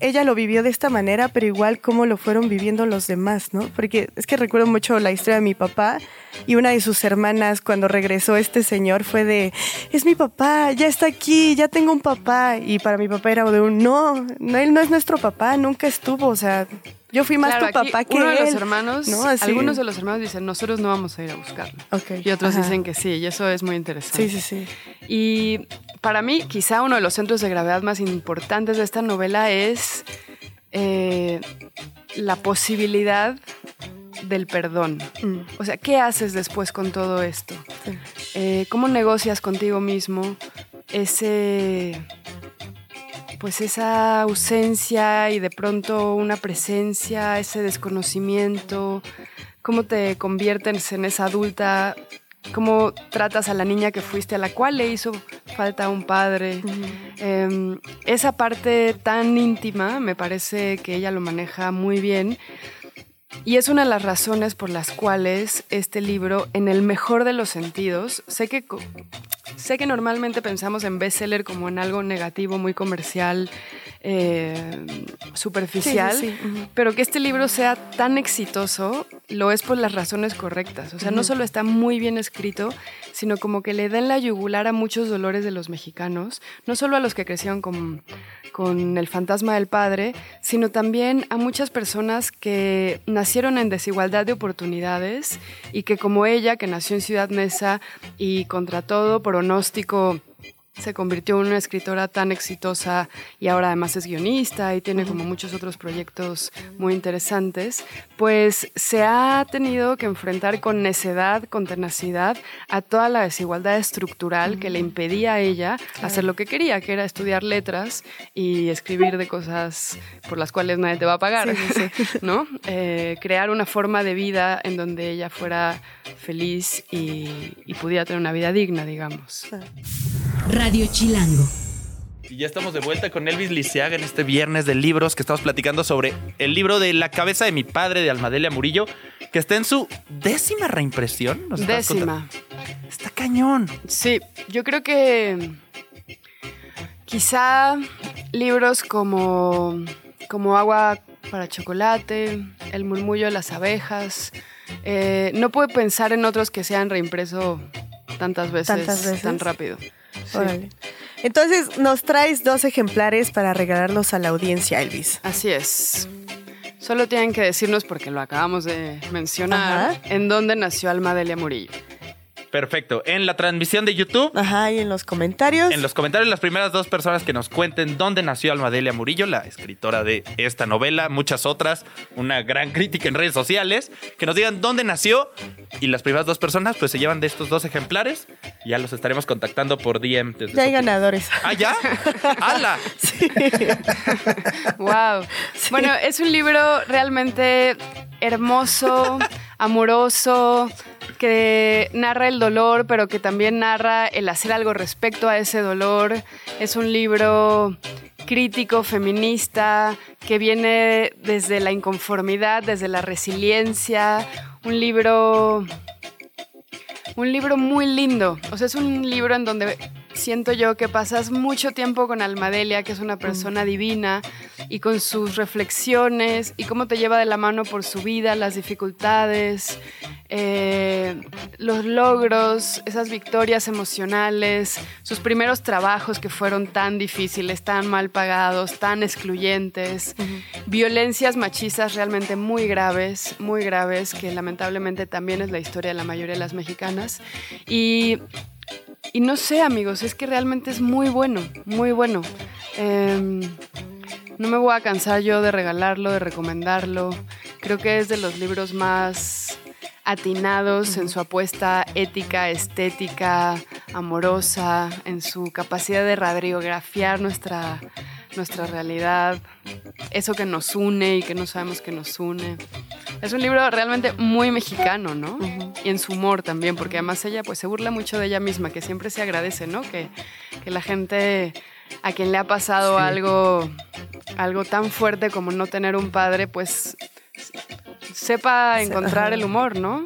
ella lo vivió de esta manera, pero igual como lo fueron viviendo los demás, ¿no? Porque es que recuerdo mucho la historia de mi papá y una de sus hermanas cuando regresó este señor fue de, es mi papá, ya está aquí, ya tengo un papá. Y para mi papá era de un, no, no, él no es nuestro papá, nunca estuvo, o sea, yo fui más tu papá que uno de los hermanos, algunos de los hermanos dicen, nosotros no vamos a ir a buscarlo. Y otros dicen que sí, y eso es muy interesante. Sí, sí, sí. Y para mí, quizá uno de los centros de gravedad más importantes de esta novela es eh, la posibilidad del perdón. Mm. O sea, ¿qué haces después con todo esto? Eh, ¿Cómo negocias contigo mismo ese pues esa ausencia y de pronto una presencia, ese desconocimiento, cómo te conviertes en esa adulta, cómo tratas a la niña que fuiste, a la cual le hizo falta un padre. Em, esa parte tan íntima me parece que ella lo maneja muy bien. Y es una de las razones por las cuales este libro, en el mejor de los sentidos, sé que sé que normalmente pensamos en bestseller como en algo negativo, muy comercial, eh, superficial, Sí, sí, sí. Ujú. pero que este libro sea tan exitoso lo es por las razones correctas. O sea, no solo está muy bien escrito, sino como que le da en la yugular a muchos dolores de los mexicanos, no solo a los que crecieron con, con el fantasma del padre, sino también a muchas personas que nacieron en desigualdad de oportunidades y que como ella, que nació en Ciudad Neza y contra todo pronóstico se convirtió en una escritora tan exitosa y ahora además es guionista y tiene como muchos otros proyectos muy interesantes, pues se ha tenido que enfrentar con necedad, con tenacidad, a toda la desigualdad estructural que le impedía a ella hacer lo que quería, que era estudiar letras y escribir de cosas por las cuales nadie te va a pagar, ¿no? Eh, crear una forma de vida en donde ella fuera feliz y, y pudiera tener una vida digna, digamos. Radio Chilango. Y ya estamos de vuelta con Elvis Liceaga en este viernes de libros que estamos platicando sobre el libro de La cabeza de mi padre de Almadelia Murillo, que está en su décima reimpresión. ¿Nos estabas Décima. Está cañón. Sí, yo creo que quizá libros como, como Agua para chocolate, El murmullo de las abejas, eh, no puedo pensar en otros que se han reimpreso tantas veces, Tantas veces. tan rápido. Órale. Entonces, nos traes dos ejemplares para regalarlos a la audiencia, Elvis. Así es. Solo tienen que decirnos, porque lo acabamos de mencionar, Ajá. en dónde nació Alma Delia Murillo. Perfecto. En la transmisión de YouTube, Ajá, y en los comentarios. en los comentarios, las primeras dos personas que nos cuenten dónde nació Almadelia Murillo, la escritora de esta novela, muchas otras, una gran crítica en redes sociales, que nos digan dónde nació. Y las primeras dos personas, pues se llevan de estos dos ejemplares. Y ya los estaremos contactando por DM. desde Ya hay ganadores. ¿Ah, ya? ¡Hala! Wow. Bueno, es un libro realmente hermoso, amoroso, que narra el dolor, pero que también narra el hacer algo respecto a ese dolor. Es un libro crítico, feminista, que viene desde la inconformidad, desde la resiliencia. Un libro un libro muy lindo. O sea, es un libro en donde siento yo que pasas mucho tiempo con Almadelia, que es una persona divina, y con sus reflexiones y cómo te lleva de la mano por su vida, las dificultades, eh, los logros, esas victorias emocionales, sus primeros trabajos que fueron tan difíciles, tan mal pagados, tan excluyentes, violencias machistas realmente muy graves, muy graves, que lamentablemente también es la historia de la mayoría de las mexicanas. Y, y no sé, amigos, es que realmente es muy bueno, muy bueno. Em, no me voy a cansar yo de regalarlo, de recomendarlo. Creo que es de los libros más atinados en su apuesta ética, estética, amorosa, en su capacidad de radiografiar nuestra, nuestra realidad, eso que nos une y que no sabemos que nos une. Es un libro realmente muy mexicano, ¿no? Y en su humor también, porque además ella pues se burla mucho de ella misma, que siempre se agradece, ¿no? Que, que la gente a quien le ha pasado algo, algo tan fuerte como no tener un padre, pues sepa encontrar el humor, ¿no?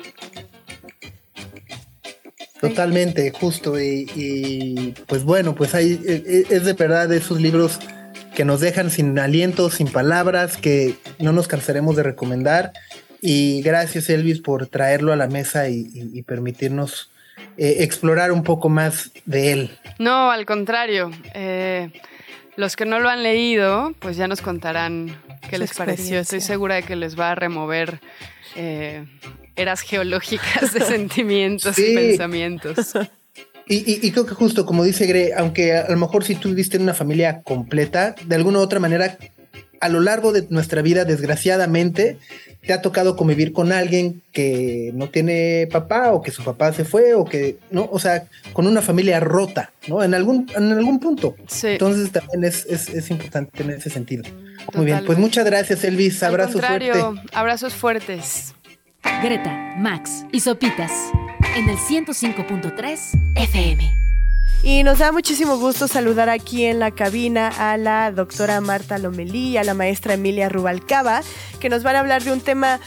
Totalmente, justo. Y, y, pues bueno, pues hay, e- e- es de verdad de esos libros que nos dejan sin aliento, sin palabras, que no nos cansaremos de recomendar. Y gracias Elvis por traerlo a la mesa y, y- y permitirnos eh, explorar un poco más de él. No, al contrario. eh, los que no lo han leído, pues ya nos contarán qué Su les pareció. Estoy segura de que les va a remover eh, eras geológicas de sentimientos y pensamientos. Y, y- y creo que justo como dice Gre, aunque a lo mejor si tú viviste en una familia completa, de alguna u otra manera, a lo largo de nuestra vida, desgraciadamente, te ha tocado convivir con alguien que no tiene papá o que su papá se fue o que, ¿no? O sea, con una familia rota, ¿no? En algún, en algún punto. Sí. Entonces también es, es, es importante en ese sentido. Muy bien, pues muchas gracias Elvis, abrazo fuerte. abrazos fuertes. Greta, Max y Sopitas en el 105.3 FM. Y nos da muchísimo gusto saludar aquí en la cabina a la doctora Marta Lomelí y a la maestra Emilia Rubalcaba, que nos van a hablar de un tema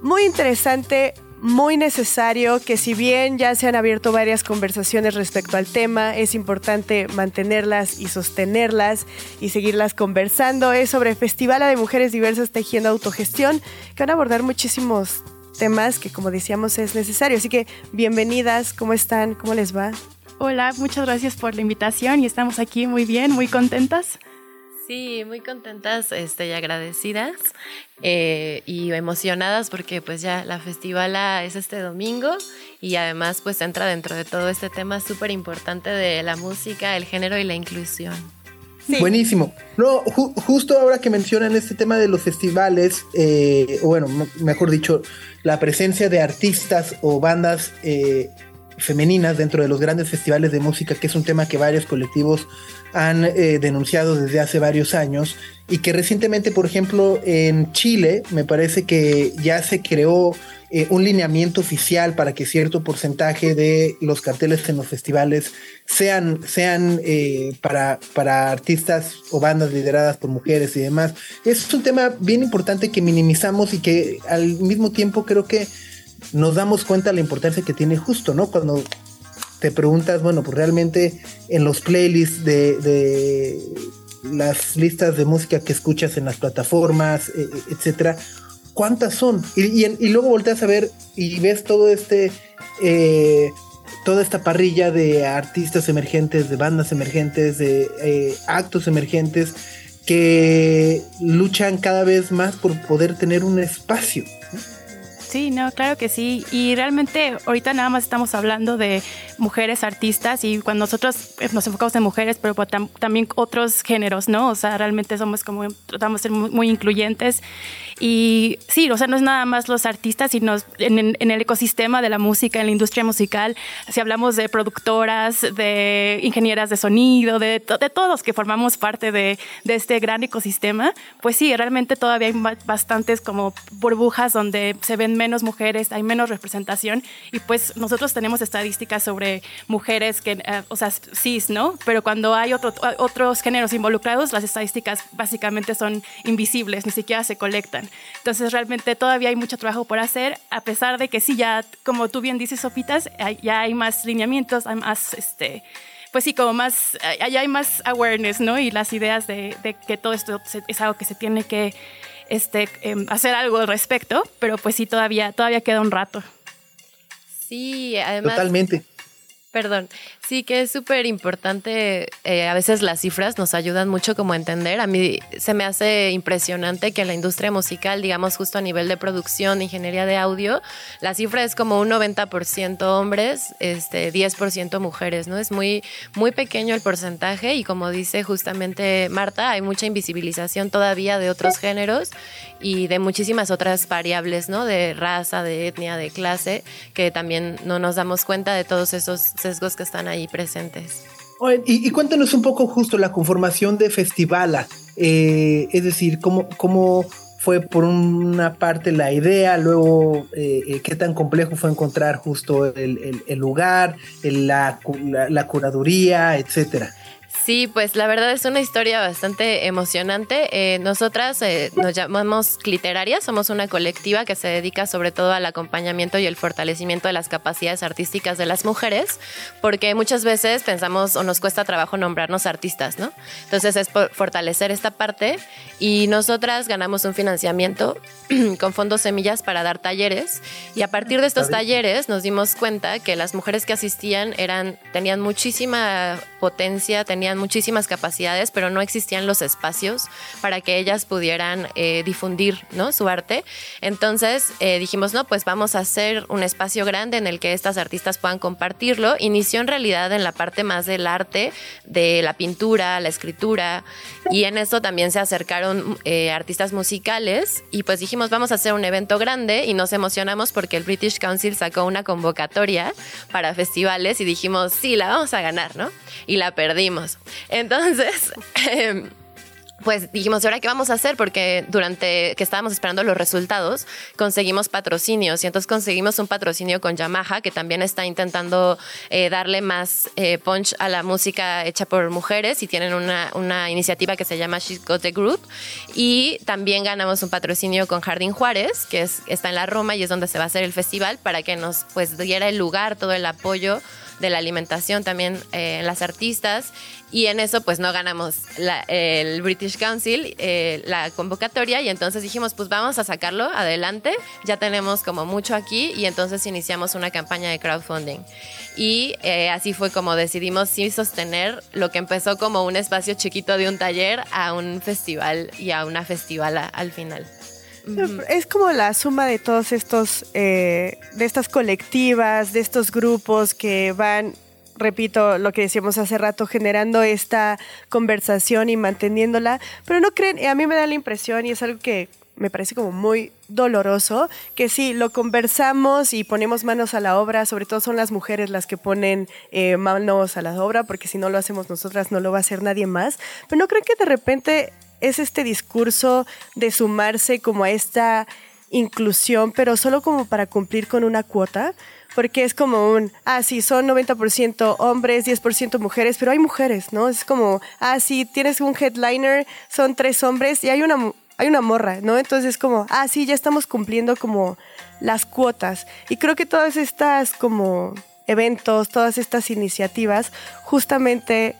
muy interesante, muy necesario que si bien ya se han abierto varias conversaciones respecto al tema, es importante mantenerlas y sostenerlas y seguirlas conversando. Es sobre Festival de Mujeres Diversas Tejiendo Autogestión, que van a abordar muchísimos temas que como decíamos es necesario. Así que bienvenidas, ¿cómo están? ¿Cómo les va? Hola, muchas gracias por la invitación y estamos aquí muy bien, muy contentas. Sí, muy contentas este, y agradecidas eh, y emocionadas porque pues ya la festivala es este domingo y además pues entra dentro de todo este tema súper importante de la música, el género y la inclusión. Buenísimo. No, justo ahora que mencionan este tema de los festivales, eh, o bueno, mejor dicho, la presencia de artistas o bandas eh, femeninas dentro de los grandes festivales de música, que es un tema que varios colectivos han eh, denunciado desde hace varios años y que recientemente, por ejemplo, en Chile, me parece que ya se creó eh, un lineamiento oficial para que cierto porcentaje de los carteles en los festivales sean, sean eh, para, para artistas o bandas lideradas por mujeres y demás. Es un tema bien importante que minimizamos y que al mismo tiempo creo que nos damos cuenta de la importancia que tiene justo, ¿no? Cuando te preguntas, bueno, pues realmente en los playlists de, las listas de música que escuchas en las plataformas, e, e, etcétera, ¿cuántas son? Y, luego volteas a ver y ves todo este, eh, toda esta parrilla de artistas emergentes, de bandas emergentes, de eh, actos emergentes que luchan cada vez más por poder tener un espacio. Sí, no, claro que sí. Y realmente ahorita nada más estamos hablando de mujeres artistas y cuando nosotros eh, nos enfocamos en mujeres, pero pues también otros géneros, ¿no? O sea, realmente somos como, tratamos de ser muy, incluyentes. Y sí, o sea, no es nada más los artistas, sino en, el ecosistema de la música, en la industria musical, si hablamos de productoras, de ingenieras de sonido, de, de todos que formamos parte de, de este gran ecosistema, pues sí, realmente todavía hay bastantes como burbujas donde se ven menos mujeres, hay menos representación y pues nosotros tenemos estadísticas sobre mujeres que, eh, o sea, cis, ¿no? Pero cuando hay otro, otros géneros involucrados, las estadísticas básicamente son invisibles, ni siquiera se colectan. Entonces realmente todavía hay mucho trabajo por hacer, a pesar de que sí, ya, como tú bien dices, Sopitas, ya hay más lineamientos, hay más, este, pues sí, como más, ya hay más awareness, ¿no? Y las ideas de, de que todo esto es algo que se tiene que este, em, hacer algo al respecto, pero pues sí, todavía, todavía queda un rato. Sí, además. Totalmente. Perdón, sí que es súper importante, eh, a veces las cifras nos ayudan mucho como a entender, a mí se me hace impresionante que en la industria musical, digamos justo a nivel de producción, ingeniería de audio, la cifra es como un 90% hombres, este, 10% mujeres, ¿no? Es muy, muy pequeño el porcentaje y como dice justamente Marta, hay mucha invisibilización todavía de otros géneros y de muchísimas otras variables, ¿no? De raza, de etnia, de clase, que también no nos damos cuenta de todos esos sesgos que están ahí presentes. Y, cuéntanos un poco justo la conformación de Festivala, eh, es decir, cómo, cómo fue por una parte la idea, luego eh, eh, qué tan complejo fue encontrar justo el, lugar, la, la, curaduría, etcétera. Sí, pues la verdad es una historia bastante emocionante. Eh, nosotras eh, nos llamamos Cliterarias, somos una colectiva que se dedica sobre todo al acompañamiento y el fortalecimiento de las capacidades artísticas de las mujeres, porque muchas veces pensamos o nos cuesta trabajo nombrarnos artistas, ¿no? Entonces es por fortalecer esta parte y nosotras ganamos un financiamiento con fondos semillas para dar talleres y a partir de estos talleres nos dimos cuenta que las mujeres que asistían eran tenían muchísima potencia, tenían muchísimas capacidades, pero no existían los espacios para que ellas pudieran eh, difundir ¿no? su arte. Entonces eh, dijimos, no, pues vamos a hacer un espacio grande en el que estas artistas puedan compartirlo. Inició en realidad en la parte más del arte, de la pintura, la escritura, y en eso también se acercaron eh, artistas musicales y pues dijimos, vamos a hacer un evento grande y nos emocionamos porque el British Council sacó una convocatoria para festivales y dijimos, sí, la vamos a ganar, ¿no? Y la perdimos. Entonces, em, pues dijimos, ahora qué vamos a hacer? Porque durante que estábamos esperando los resultados, conseguimos patrocinios y entonces conseguimos un patrocinio con Yamaha, que también está intentando eh, darle más eh, punch a la música hecha por mujeres y tienen una, una iniciativa que se llama She's Got the Group. Y también ganamos un patrocinio con Jardín Juárez, que es, está en la Roma y es donde se va a hacer el festival, para que nos pues diera el lugar, todo el apoyo de la alimentación también eh, en las artistas. Y en eso pues no ganamos el British Council, eh, la convocatoria. Y entonces dijimos pues vamos a sacarlo adelante, ya tenemos como mucho aquí. Y entonces iniciamos una campaña de crowdfunding. Y eh, así fue como decidimos sí sostener lo que empezó como un espacio chiquito de un taller a un festival y a una festival al final. Es como la suma de todos estos, eh, de estas colectivas, de estos grupos que van, repito lo que decíamos hace rato, generando esta conversación y manteniéndola. Pero no creen, a mí me da la impresión y es algo que me parece como muy doloroso, que sí, lo conversamos y ponemos manos a la obra, sobre todo son las mujeres las que ponen eh, manos a la obra, porque si no lo hacemos nosotras no lo va a hacer nadie más, pero no creen que de repente es este discurso de sumarse como a esta inclusión, pero solo como para cumplir con una cuota, porque es como un, ah, sí, son 90% hombres, 10% mujeres, pero hay mujeres, ¿no? Es como, ah, sí, tienes un headliner, son tres hombres y hay una, hay una morra, ¿no? Entonces es como, ah, sí, ya estamos cumpliendo como las cuotas. Y creo que todas estas como eventos, todas estas iniciativas, justamente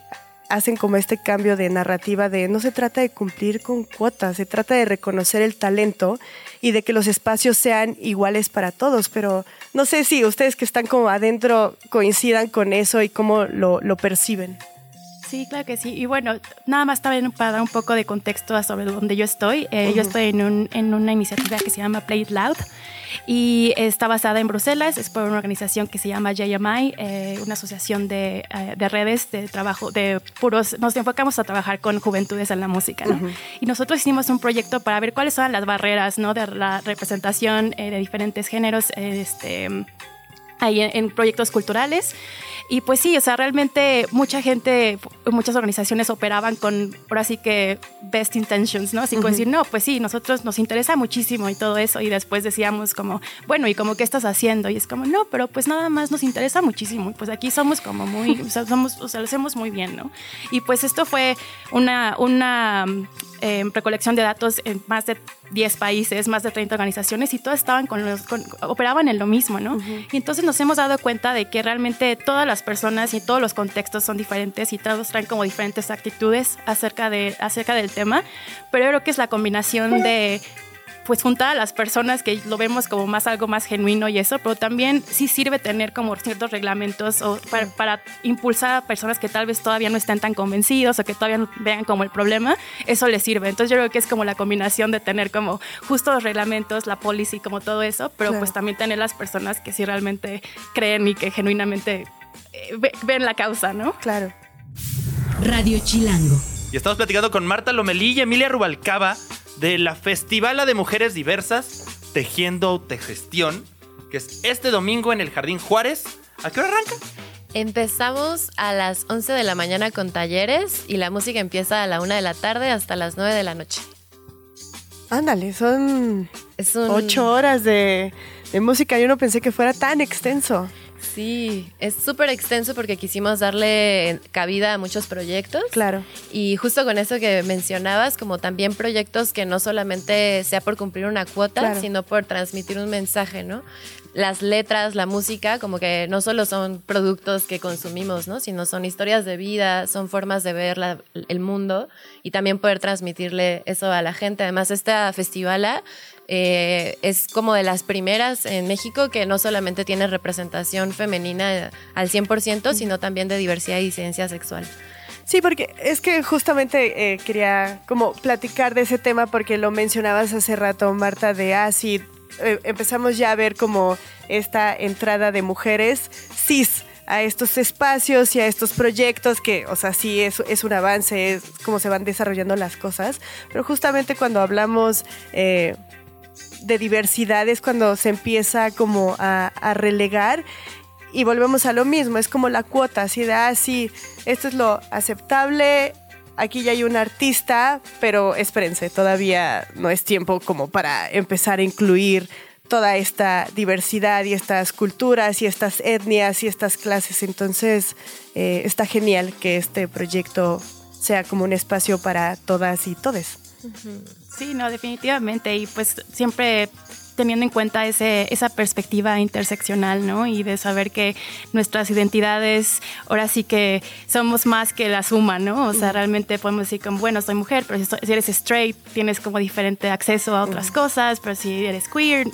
hacen como este cambio de narrativa de no se trata de cumplir con cuotas, se trata de reconocer el talento y de que los espacios sean iguales para todos, pero no sé si ustedes que están como adentro coincidan con eso y cómo lo, perciben. Sí, claro que sí. Y bueno, nada más también para dar un poco de contexto sobre donde yo estoy. Eh, yo estoy en, un, en, una iniciativa que se llama Play It Loud y está basada en Bruselas, es por una organización que se llama JMI, eh, una asociación de, eh, de, redes de trabajo, de puros, nos enfocamos a trabajar con juventudes en la música, ¿no? Y nosotros hicimos un proyecto para ver cuáles son las barreras, ¿no? De la representación eh, de diferentes géneros, este ahí en, proyectos culturales. Y pues sí, o sea, realmente mucha gente, muchas organizaciones operaban con, ahora sí que, best intentions, ¿no? Así como decir, no, pues sí, nosotros nos interesa muchísimo y todo eso. Y después decíamos como, bueno, ¿y como qué estás haciendo? Y es como, no, pero pues nada más nos interesa muchísimo. Y pues aquí somos como muy, o sea, somos, o sea, lo hacemos muy bien, ¿no? Y pues esto fue una, una eh, recolección de datos en más de 10 países, más de 30 organizaciones y todas estaban con los, operaban en lo mismo, ¿no? Y entonces nos hemos dado cuenta de que realmente todas las personas y todos los contextos son diferentes y todos traen como diferentes actitudes acerca, de, acerca del tema, pero yo creo que es la combinación de pues juntar a las personas que lo vemos como más algo más genuino y eso, pero también sí sirve tener como ciertos reglamentos o para, impulsar a personas que tal vez todavía no estén tan convencidos o que todavía no vean como el problema, eso les sirve. Entonces yo creo que es como la combinación de tener como justo los reglamentos, la policy, como todo eso, pero pues también tener las personas que sí realmente creen y que genuinamente eh, ven la causa, ¿no? Claro. Radio Chilango. Y estamos platicando con Marta Lomelí y Emilia Rubalcaba de la Festivala de Mujeres Diversas, Tejiendo Autogestión, que es este domingo en el Jardín Juárez. ¿A qué hora arranca? Empezamos a las 11 de la mañana con talleres y la música empieza a la 1 de la tarde hasta las 9 de la noche. Ándale, son ocho horas de, de música. Yo no pensé que fuera tan extenso. Sí, es súper extenso porque quisimos darle cabida a muchos proyectos. Claro. Y justo con eso que mencionabas, como también proyectos que no solamente sea por cumplir una cuota, sino por transmitir un mensaje, ¿no? Las letras, la música, como que no solo son productos que consumimos, ¿no? Sino son historias de vida, son formas de ver el mundo y también poder transmitirle eso a la gente. Además, esta festivala eh, es como de las primeras en México que no solamente tiene representación femenina al 100%, sino también de diversidad y disidencia sexual. Sí, porque es que justamente eh, quería como platicar de ese tema porque lo mencionabas hace rato, Marta, de así ah, eh, empezamos ya a ver como esta entrada de mujeres cis a estos espacios y a estos proyectos que, o sea, sí es, es un avance, es cómo se van desarrollando las cosas, pero justamente cuando hablamos de diversidad es cuando se empieza como a, relegar y volvemos a lo mismo, es como la cuota, así de, ah, sí, esto es lo aceptable, aquí ya hay un artista, pero espérense, todavía no es tiempo como para empezar a incluir toda esta diversidad y estas culturas y estas etnias y estas clases. Entonces, eh, está genial que este proyecto sea como un espacio para todas y todes. Sí, no, definitivamente. Y pues siempre teniendo en cuenta ese, esa perspectiva interseccional, ¿no? Y de saber que nuestras identidades ahora sí que somos más que la suma, ¿no? O sea, realmente podemos decir como, bueno, soy mujer, pero si, eres straight tienes como diferente acceso a otras cosas, pero si eres queer,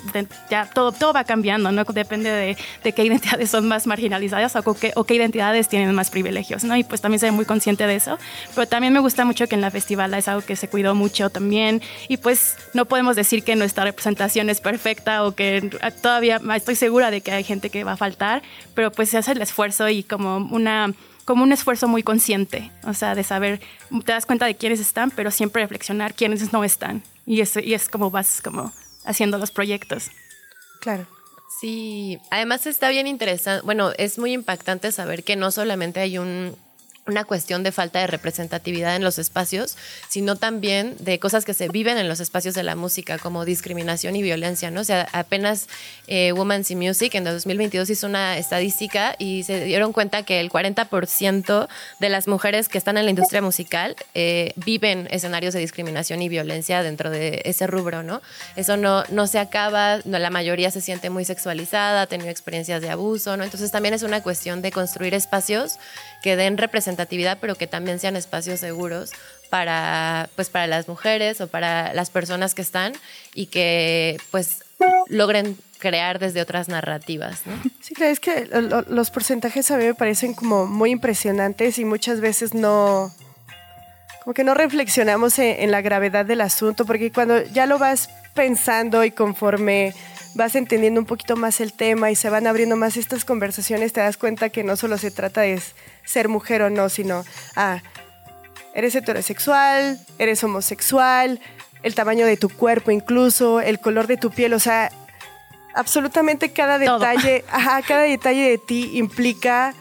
ya todo, todo va cambiando, ¿no? Depende de, de qué identidades son más marginalizadas o qué, o qué identidades tienen más privilegios, ¿no? Y pues también soy muy consciente de eso, pero también me gusta mucho que en la festival es algo que se cuidó mucho también y pues no podemos decir que nuestra representación es perfecta o que todavía estoy segura de que hay gente que va a faltar, pero pues se hace el esfuerzo y como una como un esfuerzo muy consciente, o sea, de saber, te das cuenta de quiénes están, pero siempre reflexionar quiénes no están. Y es, y es como vas como haciendo los proyectos. Claro. Sí, además está bien interesante, bueno, es muy impactante saber que no solamente hay un una cuestión de falta de representatividad en los espacios, sino también de cosas que se viven en los espacios de la música, como discriminación y violencia, ¿no? O sea, apenas eh, Women's in Music en 2022 hizo una estadística y se dieron cuenta que el 40% de las mujeres que están en la industria musical eh, viven escenarios de discriminación y violencia dentro de ese rubro, ¿no? Eso no, no se acaba, no, la mayoría se siente muy sexualizada, ha tenido experiencias de abuso, ¿no? Entonces también es una cuestión de construir espacios que den representatividad, pero que también sean espacios seguros para, pues, para las mujeres o para las personas que están y que pues logren crear desde otras narrativas. ¿no? Sí, es que los porcentajes a mí me parecen como muy impresionantes y muchas veces no, como que no reflexionamos en, en, la gravedad del asunto, porque cuando ya lo vas pensando y conforme vas entendiendo un poquito más el tema y se van abriendo más estas conversaciones, te das cuenta que no solo se trata de ser mujer o no, sino, ah, eres heterosexual, eres homosexual, el tamaño de tu cuerpo incluso, el color de tu piel, o sea, absolutamente cada detalle, ajá, cada detalle de ti implica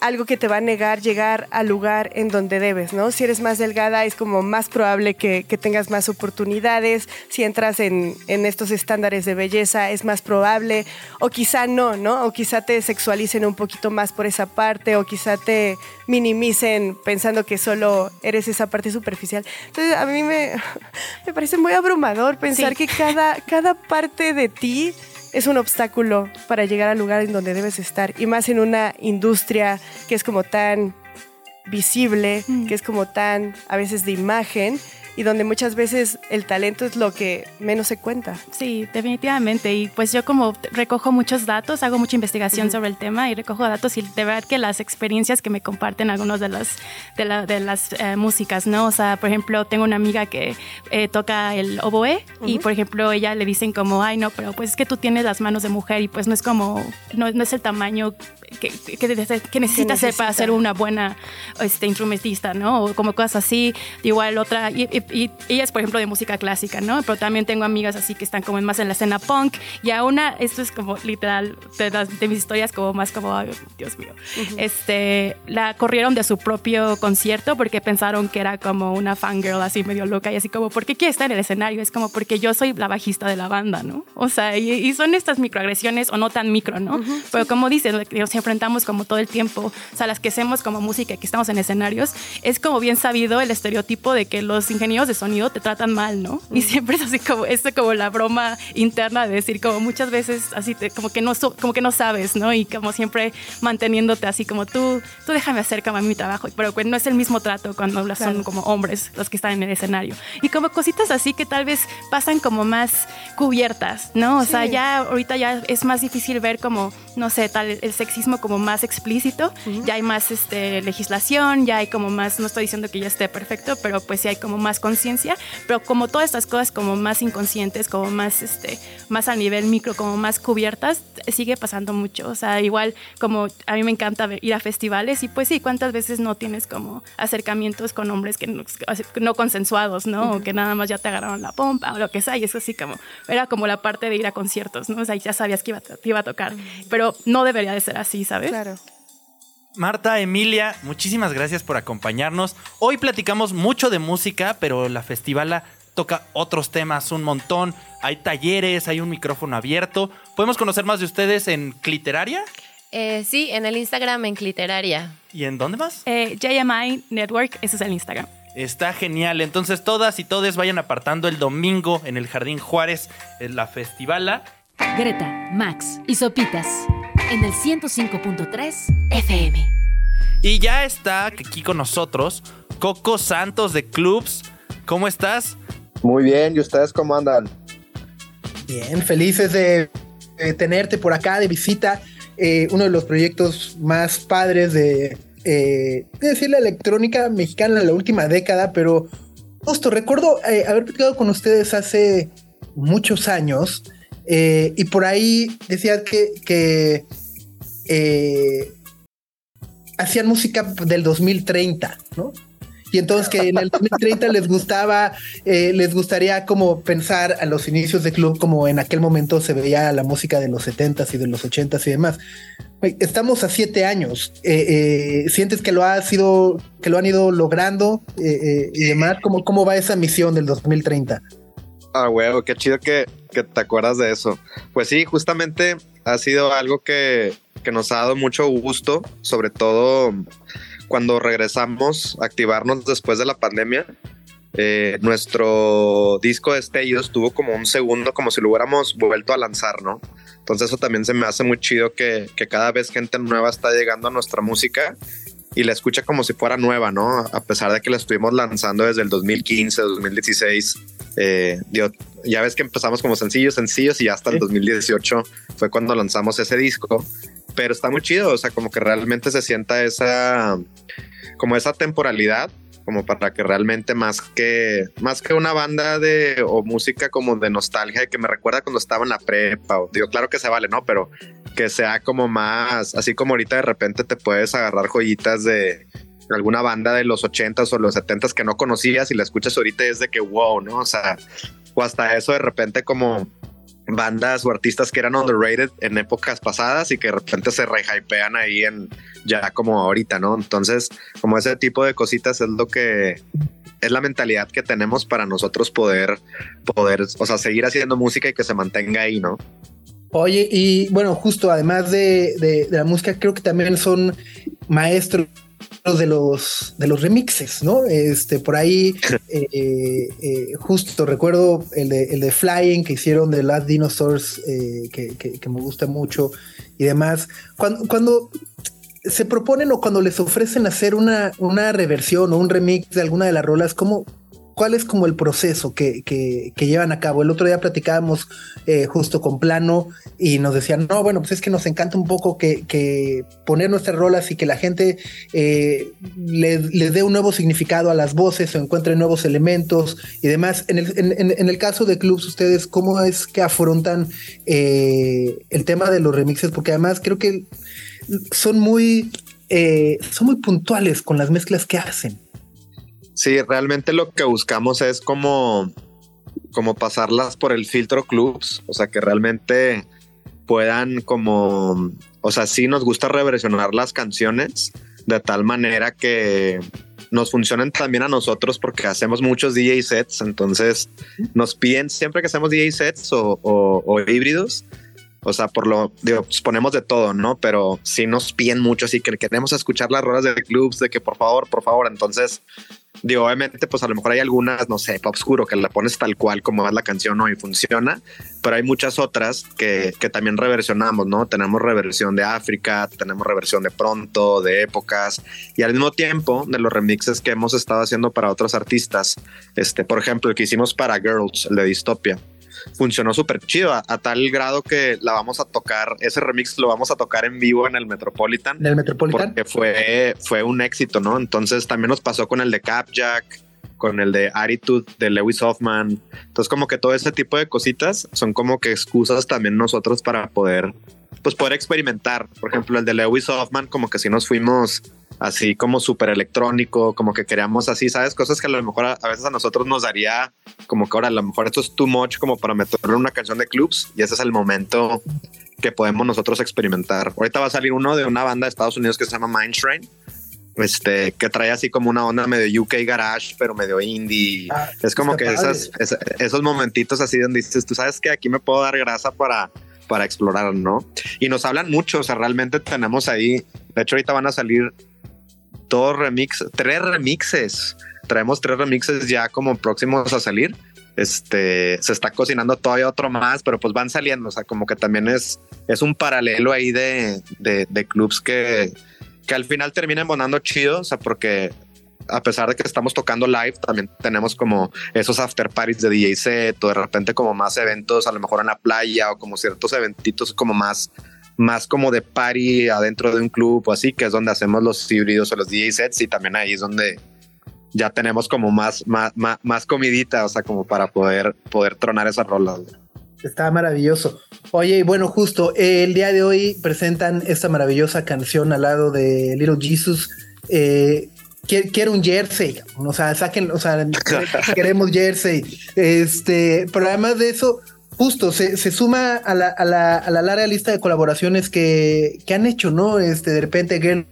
algo que te va a negar llegar al lugar en donde debes, ¿no? Si eres más delgada es como más probable que, tengas más oportunidades, si entras en, estos estándares de belleza es más probable, o quizá no, ¿no? O quizá te sexualicen un poquito más por esa parte, o quizá te minimicen pensando que solo eres esa parte superficial. Entonces a mí me, me parece muy abrumador pensar que cada, cada parte de ti es un obstáculo para llegar al lugar en donde debes estar. Y más en una industria que es como tan visible, mm. que es como tan a veces de imagen y donde muchas veces el talento es lo que menos se cuenta. Sí, definitivamente. Y pues yo como recojo muchos datos, hago mucha investigación sobre el tema y recojo datos y de verdad que las experiencias que me comparten algunos de, los, de, de las eh, músicas, ¿no? O sea, por ejemplo, tengo una amiga que eh, toca el oboe y por ejemplo ella le dicen como, ay no, pero pues es que tú tienes las manos de mujer y pues no es como, no, no es el tamaño que, que, necesitas ser para ser una buena este, instrumentista, ¿no? O como cosas así. Igual otra, y, y, ella es, por ejemplo, de música clásica, ¿no? Pero también tengo amigas así que están como más en la escena punk. Y a una, esto es como literal de, de mis historias, como más como, Dios mío, este, la corrieron de su propio concierto porque pensaron que era como una fangirl así medio loca y así como, ¿por qué quiere estar en el escenario? Es como porque yo soy la bajista de la banda, ¿no? O sea, y, son estas microagresiones o no tan micro, ¿no? Pero como dices, nos enfrentamos como todo el tiempo, o sea, las que hacemos como música, que estamos en escenarios, es como bien sabido el estereotipo de que los ingenieros de sonido te tratan mal, ¿no? Y siempre es así como, es como la broma interna de decir como muchas veces así como que no, como que no sabes, ¿no? Y como siempre manteniéndote así como tú, tú déjame hacer como mi trabajo, pero no es el mismo trato cuando son como hombres los que están en el escenario. Y como cositas así que tal vez pasan como más cubiertas, ¿no? O sea, ya ahorita ya es más difícil ver como, no sé, tal el sexismo como más explícito, ya hay más este, legislación, ya hay como más, no estoy diciendo que ya esté perfecto, pero pues sí hay como más conciencia, pero como todas estas cosas como más inconscientes, como más, este, más a nivel micro, como más cubiertas, sigue pasando mucho. O sea, igual como a mí me encanta ir a festivales y pues sí, ¿cuántas veces no tienes como acercamientos con hombres que no, consensuados, ¿no? O que nada más ya te agarraron la pompa o lo que sea, y eso sí como, era como la parte de ir a conciertos, ¿no? O sea, ya sabías que iba, te iba a tocar, pero no debería de ser así, ¿sabes? Claro. Marta, Emilia, muchísimas gracias por acompañarnos. Hoy platicamos mucho de música, pero la festivala toca otros temas un montón. Hay talleres, hay un micrófono abierto. ¿Podemos conocer más de ustedes en Cliteraria? Eh, sí, en el Instagram en Cliteraria. ¿Y en dónde más? Eh, JMI Network, ese es el Instagram. Está genial. Entonces todas y todos vayan apartando el domingo en el Jardín Juárez, en la festivala. Greta, Max y Sopitas en el 105.3 FM. Y ya está aquí con nosotros Coco Santos de Clubs. ¿Cómo estás? Muy bien, ¿y ustedes cómo andan? Bien, felices de, de tenerte por acá de visita. Eh, uno de los proyectos más padres de, eh, de decir la electrónica mexicana en la última década, pero justo recuerdo eh, haber platicado con ustedes hace muchos años eh, y por ahí decía que, eh, hacían música del 2030, ¿no? Y entonces que en el 2030 les gustaba, eh, les gustaría como pensar a los inicios de club como en aquel momento se veía la música de los 70s y de los 80s y demás. Estamos a siete años. ¿Sientes que lo ha sido, que lo han ido logrando y demás? ¿Cómo, ¿Cómo va esa misión del 2030? Ah, huevo, qué chido que, que te acuerdas de eso. Pues sí, justamente ha sido algo que, que nos ha dado mucho gusto, sobre todo cuando regresamos a activarnos después de la pandemia. Eh, nuestro disco de Estellos tuvo como un segundo, como si lo hubiéramos vuelto a lanzar, ¿no? Entonces eso también se me hace muy chido que, que cada vez gente nueva está llegando a nuestra música y la escucha como si fuera nueva, ¿no? A pesar de que la estuvimos lanzando desde el 2015, 2016. Eh, digo, ya ves que empezamos como sencillos, sencillos y hasta el 2018 fue cuando lanzamos ese disco. Pero está muy chido, o sea, como que realmente se sienta esa, como esa temporalidad, como para que realmente más que, más que una banda de, o música como de nostalgia, que me recuerda cuando estaba en la prepa, o, digo, claro que se vale, ¿no? Pero que sea como más, así como ahorita de repente te puedes agarrar joyitas de alguna banda de los 80s o los 70s que no conocías y la escuchas ahorita y es de que wow, ¿no? O sea, o hasta eso de repente como bandas o artistas que eran underrated en épocas pasadas y que de repente se rehypean ahí en ya como ahorita, ¿no? Entonces, como ese tipo de cositas es lo que es la mentalidad que tenemos para nosotros poder, poder, o sea, seguir haciendo música y que se mantenga ahí, ¿no? Oye, y bueno, justo además de, de- de la música, creo que también son maestros de los de los remixes, ¿no? Este, por ahí, eh, eh, eh, justo recuerdo el de, el de Flying que hicieron de Last Dinosaurs, eh, que, que- que me gusta mucho y demás. Cuando, cuando se proponen o cuando les ofrecen hacer una, una reversión o un remix de alguna de las rolas, ¿cómo, ¿cuál es como el proceso que, que- que llevan a cabo? El otro día platicábamos eh, justo con Plano y nos decían, no, bueno, pues es que nos encanta un poco que, que poner nuestras rolas y que la gente eh, le, le dé un nuevo significado a las voces o encuentre nuevos elementos y demás. En el, en- el caso de clubs, ustedes, ¿cómo es que afrontan eh, el tema de los remixes? Porque además creo que son muy, son muy puntuales con las mezclas que hacen. Sí, realmente lo que buscamos es como, como pasarlas por el filtro clubs, o sea, que realmente puedan como, o sea, sí nos gusta reversionar las canciones de tal manera que nos funcionen también a nosotros porque hacemos muchos DJ sets, entonces nos piden siempre que hacemos DJ sets o, o- o híbridos, o sea, por lo, digo, pues ponemos de todo, ¿no? Pero sí nos piden mucho, así que queremos escuchar las rolas de clubs, de que por favor, por favor, entonces Digo, obviamente, pues a lo mejor hay algunas, no sé, pop oscuro, que la pones tal cual como es la canción ¿no? y funciona, pero hay muchas otras que, que también reversionamos, ¿no? Tenemos reversión de África, tenemos reversión de pronto, de épocas, y al mismo tiempo de los remixes que hemos estado haciendo para otros artistas, este, por ejemplo, el que hicimos para Girls, el de Distopia. Funcionó súper chido a, a tal grado que la vamos a tocar, ese remix lo vamos a tocar en vivo en el Metropolitan En el Metropolitan. porque fue, fue un éxito, ¿no? Entonces también nos pasó con el de Capjack, con el de Attitude de Lewis Hoffman. Entonces como que todo ese tipo de cositas son como que excusas también nosotros para poder, pues poder experimentar. Por ejemplo, el de Lewis Hoffman como que si nos fuimos así como súper electrónico, como que queríamos así, ¿sabes? Cosas que a lo mejor a, a veces a nosotros nos daría como que ahora a lo mejor esto es too much como para meterlo en una canción de clubs y ese es el momento que podemos nosotros experimentar. Ahorita va a salir uno de una banda de Estados Unidos que se llama Mind Shrine, este, que trae así como una onda medio UK garage, pero medio indie. Ah, es como que padre. esas, es- esos momentitos así donde dices, tú sabes que aquí me puedo dar grasa para, para explorar, ¿no? Y nos hablan mucho, o sea, realmente tenemos ahí, de hecho ahorita van a salir dos remixes, tres remixes. Traemos tres remixes ya como próximos a salir. Este se está cocinando todavía otro más, pero pues van saliendo. O sea, como que también es, es un paralelo ahí de, de, de clubs que, que al final terminan embonando chido. O sea, porque a pesar de que estamos tocando live, también tenemos como esos after parties de DJ set o de repente como más eventos, a lo mejor en la playa o como ciertos eventitos como más más como de party adentro de un club o así, que es donde hacemos los híbridos o los DJ sets y también ahí es donde ya tenemos como más, más, más, comidita, o sea, como para poder, poder tronar esas rolas. Está maravilloso. Oye, y bueno, justo el día de hoy presentan esta maravillosa canción al lado de Little Jesus. Eh, quiero un jersey, o sea, saquen, o sea, queremos jersey. Este, pero además de eso, justo se, se suma a la, a, la, a la larga lista de colaboraciones que, que han hecho, ¿no? Este, de repente, Girl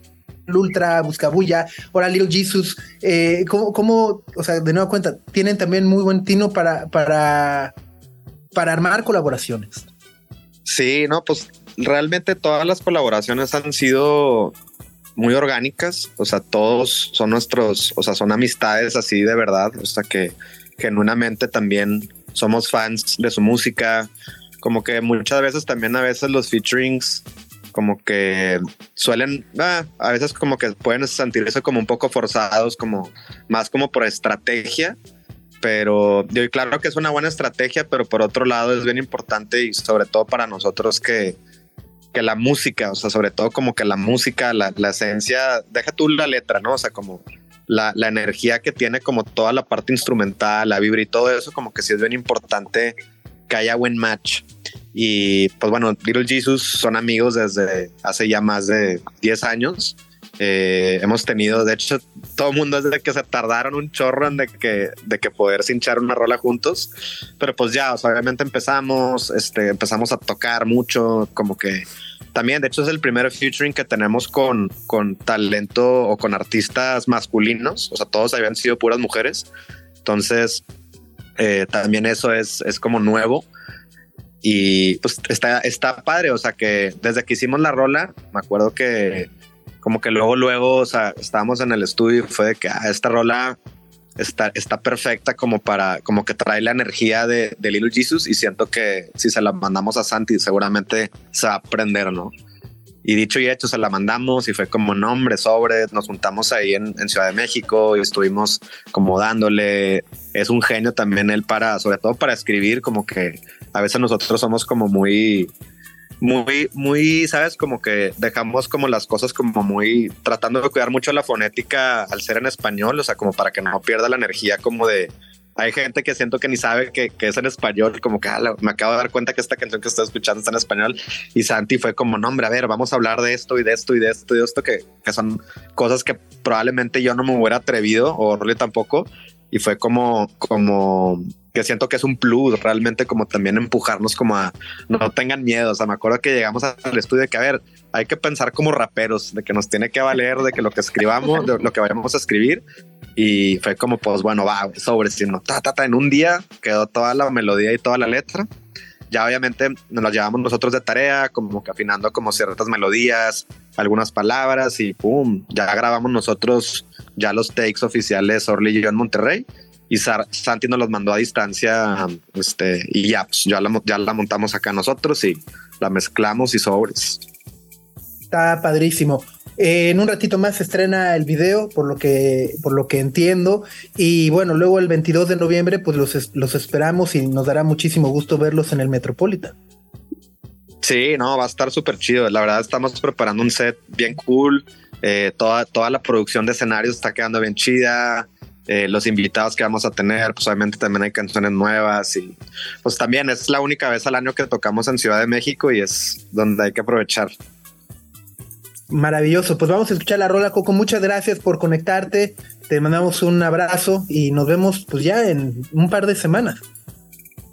Ultra, Buscabulla, ahora Little Jesus. Eh, ¿cómo, cómo, o sea, de nueva cuenta, tienen también muy buen tino para, para, para armar colaboraciones? Sí, no, pues realmente todas las colaboraciones han sido muy orgánicas, o sea, todos son nuestros, o sea, son amistades así de verdad, o sea, que genuinamente también somos fans de su música, como que muchas veces también a veces los featurings como que suelen, ah, a veces como que pueden sentirse como un poco forzados, como más como por estrategia, pero digo, y claro que es una buena estrategia, pero por otro lado es bien importante y sobre todo para nosotros que, que la música, o sea, sobre todo como que la música, la, la esencia, deja tú la letra, ¿no? O sea, como la, la energía que tiene como toda la parte instrumental, la vibra y todo eso, como que sí es bien importante que haya buen match. Y pues bueno, Little Jesus son amigos desde hace ya más de 10 años. Eh, hemos tenido, de hecho, todo el mundo desde que se tardaron un chorro en de que, de que poder cinchar una rola juntos. Pero pues ya, o sea, obviamente empezamos, este, empezamos a tocar mucho, como que también, de hecho, es el primer featuring que tenemos con, con talento o con artistas masculinos. O sea, todos habían sido puras mujeres. Entonces, eh, también eso es, es como nuevo. Y pues está, está padre, o sea que desde que hicimos la rola, me acuerdo que como que luego, luego, o sea, estábamos en el estudio y fue de que ah, esta rola está, está perfecta como para, como que trae la energía de, de Little Jesus y siento que si se la mandamos a Santi seguramente se va a aprender, ¿no? Y dicho y hecho, se la mandamos y fue como nombre sobre, nos juntamos ahí en, en Ciudad de México y estuvimos como dándole, es un genio también él para, sobre todo para escribir, como que a veces nosotros somos como muy, muy, muy, sabes, como que dejamos como las cosas como muy, tratando de cuidar mucho la fonética al ser en español, o sea, como para que no pierda la energía como de, hay gente que siento que ni sabe que, que es en español, como que ah, me acabo de dar cuenta que esta canción que estoy escuchando está en español y Santi fue como, no, hombre, a ver, vamos a hablar de esto y de esto y de esto y de esto, que, que son cosas que probablemente yo no me hubiera atrevido o Rolly tampoco y fue como, como que siento que es un plus, realmente como también empujarnos como a no tengan miedo, o sea, me acuerdo que llegamos al estudio de que, a ver, hay que pensar como raperos, de que nos tiene que valer, de que lo que escribamos, de lo que vayamos a escribir, y fue como, pues bueno, va, sobre, si no, ta, ta, ta, en un día quedó toda la melodía y toda la letra. Ya obviamente nos las llevamos nosotros de tarea, como que afinando como ciertas melodías, algunas palabras y pum, ya grabamos nosotros ya los takes oficiales Orly y yo en Monterrey y Sar- Santi nos los mandó a distancia este, y ya, pues, ya, la, ya la montamos acá nosotros y la mezclamos y sobres. Está padrísimo. Eh, en un ratito más se estrena el video, por lo que, por lo que entiendo. Y bueno, luego el 22 de noviembre, pues los, los esperamos y nos dará muchísimo gusto verlos en el Metropolitan. Sí, no, va a estar súper chido. La verdad, estamos preparando un set bien cool. Eh, toda, toda la producción de escenarios está quedando bien chida. Eh, los invitados que vamos a tener, pues obviamente también hay canciones nuevas y pues también es la única vez al año que tocamos en Ciudad de México y es donde hay que aprovechar. Maravilloso. Pues vamos a escuchar la rola, Coco. Muchas gracias por conectarte. Te mandamos un abrazo y nos vemos pues ya en un par de semanas.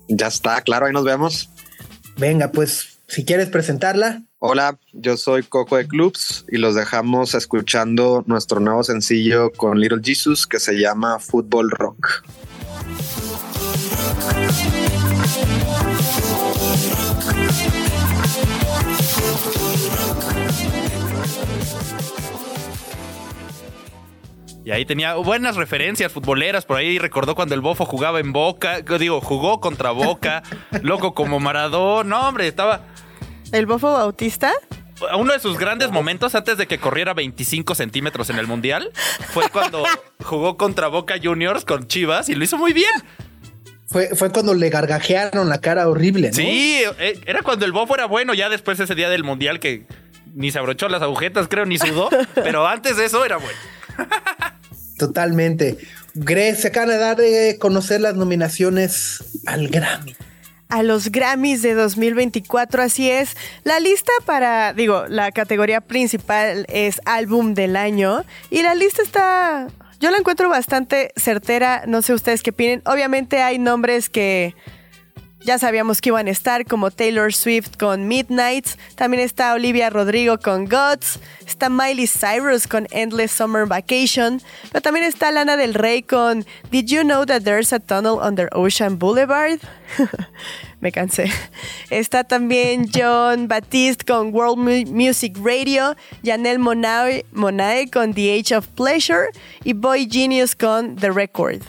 Ya está, claro, ahí nos vemos. Venga, pues si quieres presentarla. Hola, yo soy Coco de Clubs y los dejamos escuchando nuestro nuevo sencillo con Little Jesus que se llama Football Rock. Y ahí tenía buenas referencias futboleras. Por ahí recordó cuando el Bofo jugaba en Boca. Digo, jugó contra Boca. loco como Maradón. No, hombre, estaba. ¿El Bofo Bautista? Uno de sus grandes momentos antes de que corriera 25 centímetros en el Mundial fue cuando jugó contra Boca Juniors con Chivas y lo hizo muy bien. Fue, fue cuando le gargajearon la cara horrible, ¿no? Sí, eh, era cuando el Bofo era bueno, ya después ese día del Mundial que ni se abrochó las agujetas, creo, ni sudó. pero antes de eso era bueno. Totalmente. De dar de conocer las nominaciones al Grammy. A los Grammys de 2024, así es. La lista para, digo, la categoría principal es álbum del año. Y la lista está, yo la encuentro bastante certera. No sé ustedes qué opinen. Obviamente hay nombres que ya sabíamos que iban a estar, como Taylor Swift con Midnights. También está Olivia Rodrigo con Gods. Está Miley Cyrus con Endless Summer Vacation. Pero también está Lana del Rey con Did You Know That There's a Tunnel Under Ocean Boulevard? Me cansé. Está también John Batiste con World Music Radio. Janelle Monae, Monae con The Age of Pleasure. Y Boy Genius con The Record.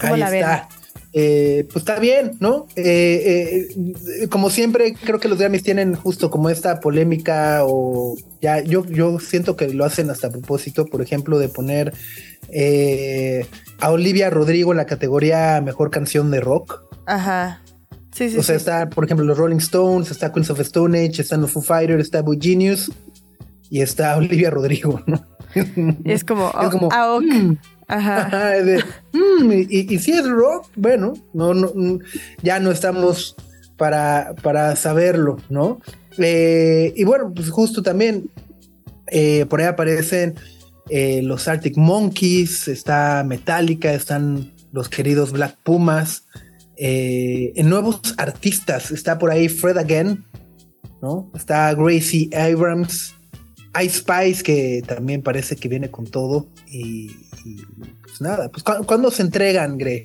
¿Cómo la ven? Eh, pues está bien, ¿no? Eh, eh, como siempre, creo que los Grammys tienen justo como esta polémica o ya, yo, yo siento que lo hacen hasta a propósito, por ejemplo, de poner a Olivia Rodrigo en la categoría Mejor Canción de Rock. Ajá. Sí, sí, o sea, está, por ejemplo, los Rolling Stones, está Queens of Stone Age, están los Foo Fighters, está Boy Genius y está Olivia Rodrigo, ¿no? Es como, es como oh, Ajá. Mm, y, si es rock, bueno, no, no, mm, ya no estamos para, para saberlo, ¿no? Eh, y bueno, pues justo también eh, por ahí aparecen eh, los Arctic Monkeys, está Metallica, están los queridos Black Pumas. en nuevos artistas está por ahí Fred Again, ¿no? Está Gracie Abrams, Ice Spice, que también parece que viene con todo. Y, pues nada, pues ¿cuándo se entregan, Gre?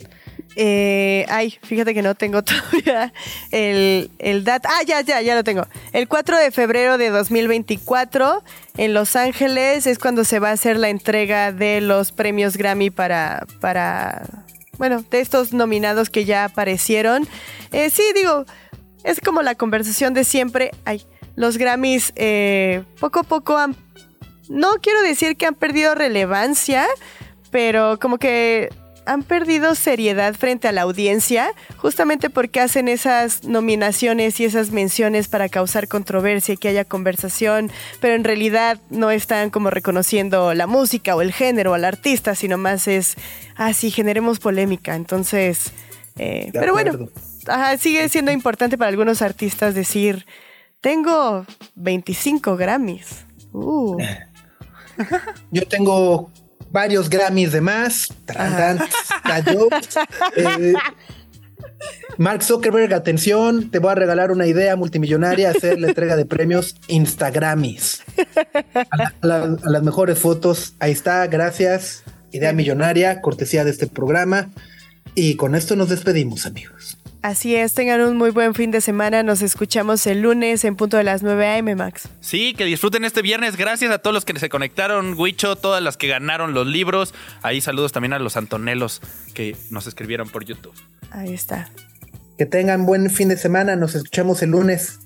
Eh, ay, fíjate que no tengo todavía el, el data. Ah, ya, ya, ya lo tengo. El 4 de febrero de 2024 en Los Ángeles es cuando se va a hacer la entrega de los premios Grammy para, para bueno, de estos nominados que ya aparecieron. Eh, sí, digo, es como la conversación de siempre. Ay, los Grammys eh, poco a poco han, no quiero decir que han perdido relevancia, pero como que han perdido seriedad frente a la audiencia, justamente porque hacen esas nominaciones y esas menciones para causar controversia y que haya conversación, pero en realidad no están como reconociendo la música o el género o al artista, sino más es, ah, sí, generemos polémica. Entonces, eh, pero bueno, sigue siendo importante para algunos artistas decir, tengo 25 Grammys. Uh. Yo tengo varios Grammys de más. Eh, Mark Zuckerberg, atención, te voy a regalar una idea multimillonaria, hacer la entrega de premios Instagramis. A, a, las mejores fotos, ahí está, gracias. Idea millonaria, cortesía de este programa. Y con esto nos despedimos, amigos. Así es, tengan un muy buen fin de semana. Nos escuchamos el lunes en punto de las 9 a.m., Max. Sí, que disfruten este viernes. Gracias a todos los que se conectaron, Huicho, todas las que ganaron los libros. Ahí saludos también a los Antonelos que nos escribieron por YouTube. Ahí está. Que tengan buen fin de semana. Nos escuchamos el lunes.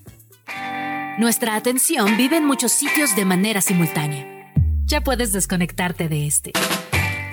Nuestra atención vive en muchos sitios de manera simultánea. Ya puedes desconectarte de este.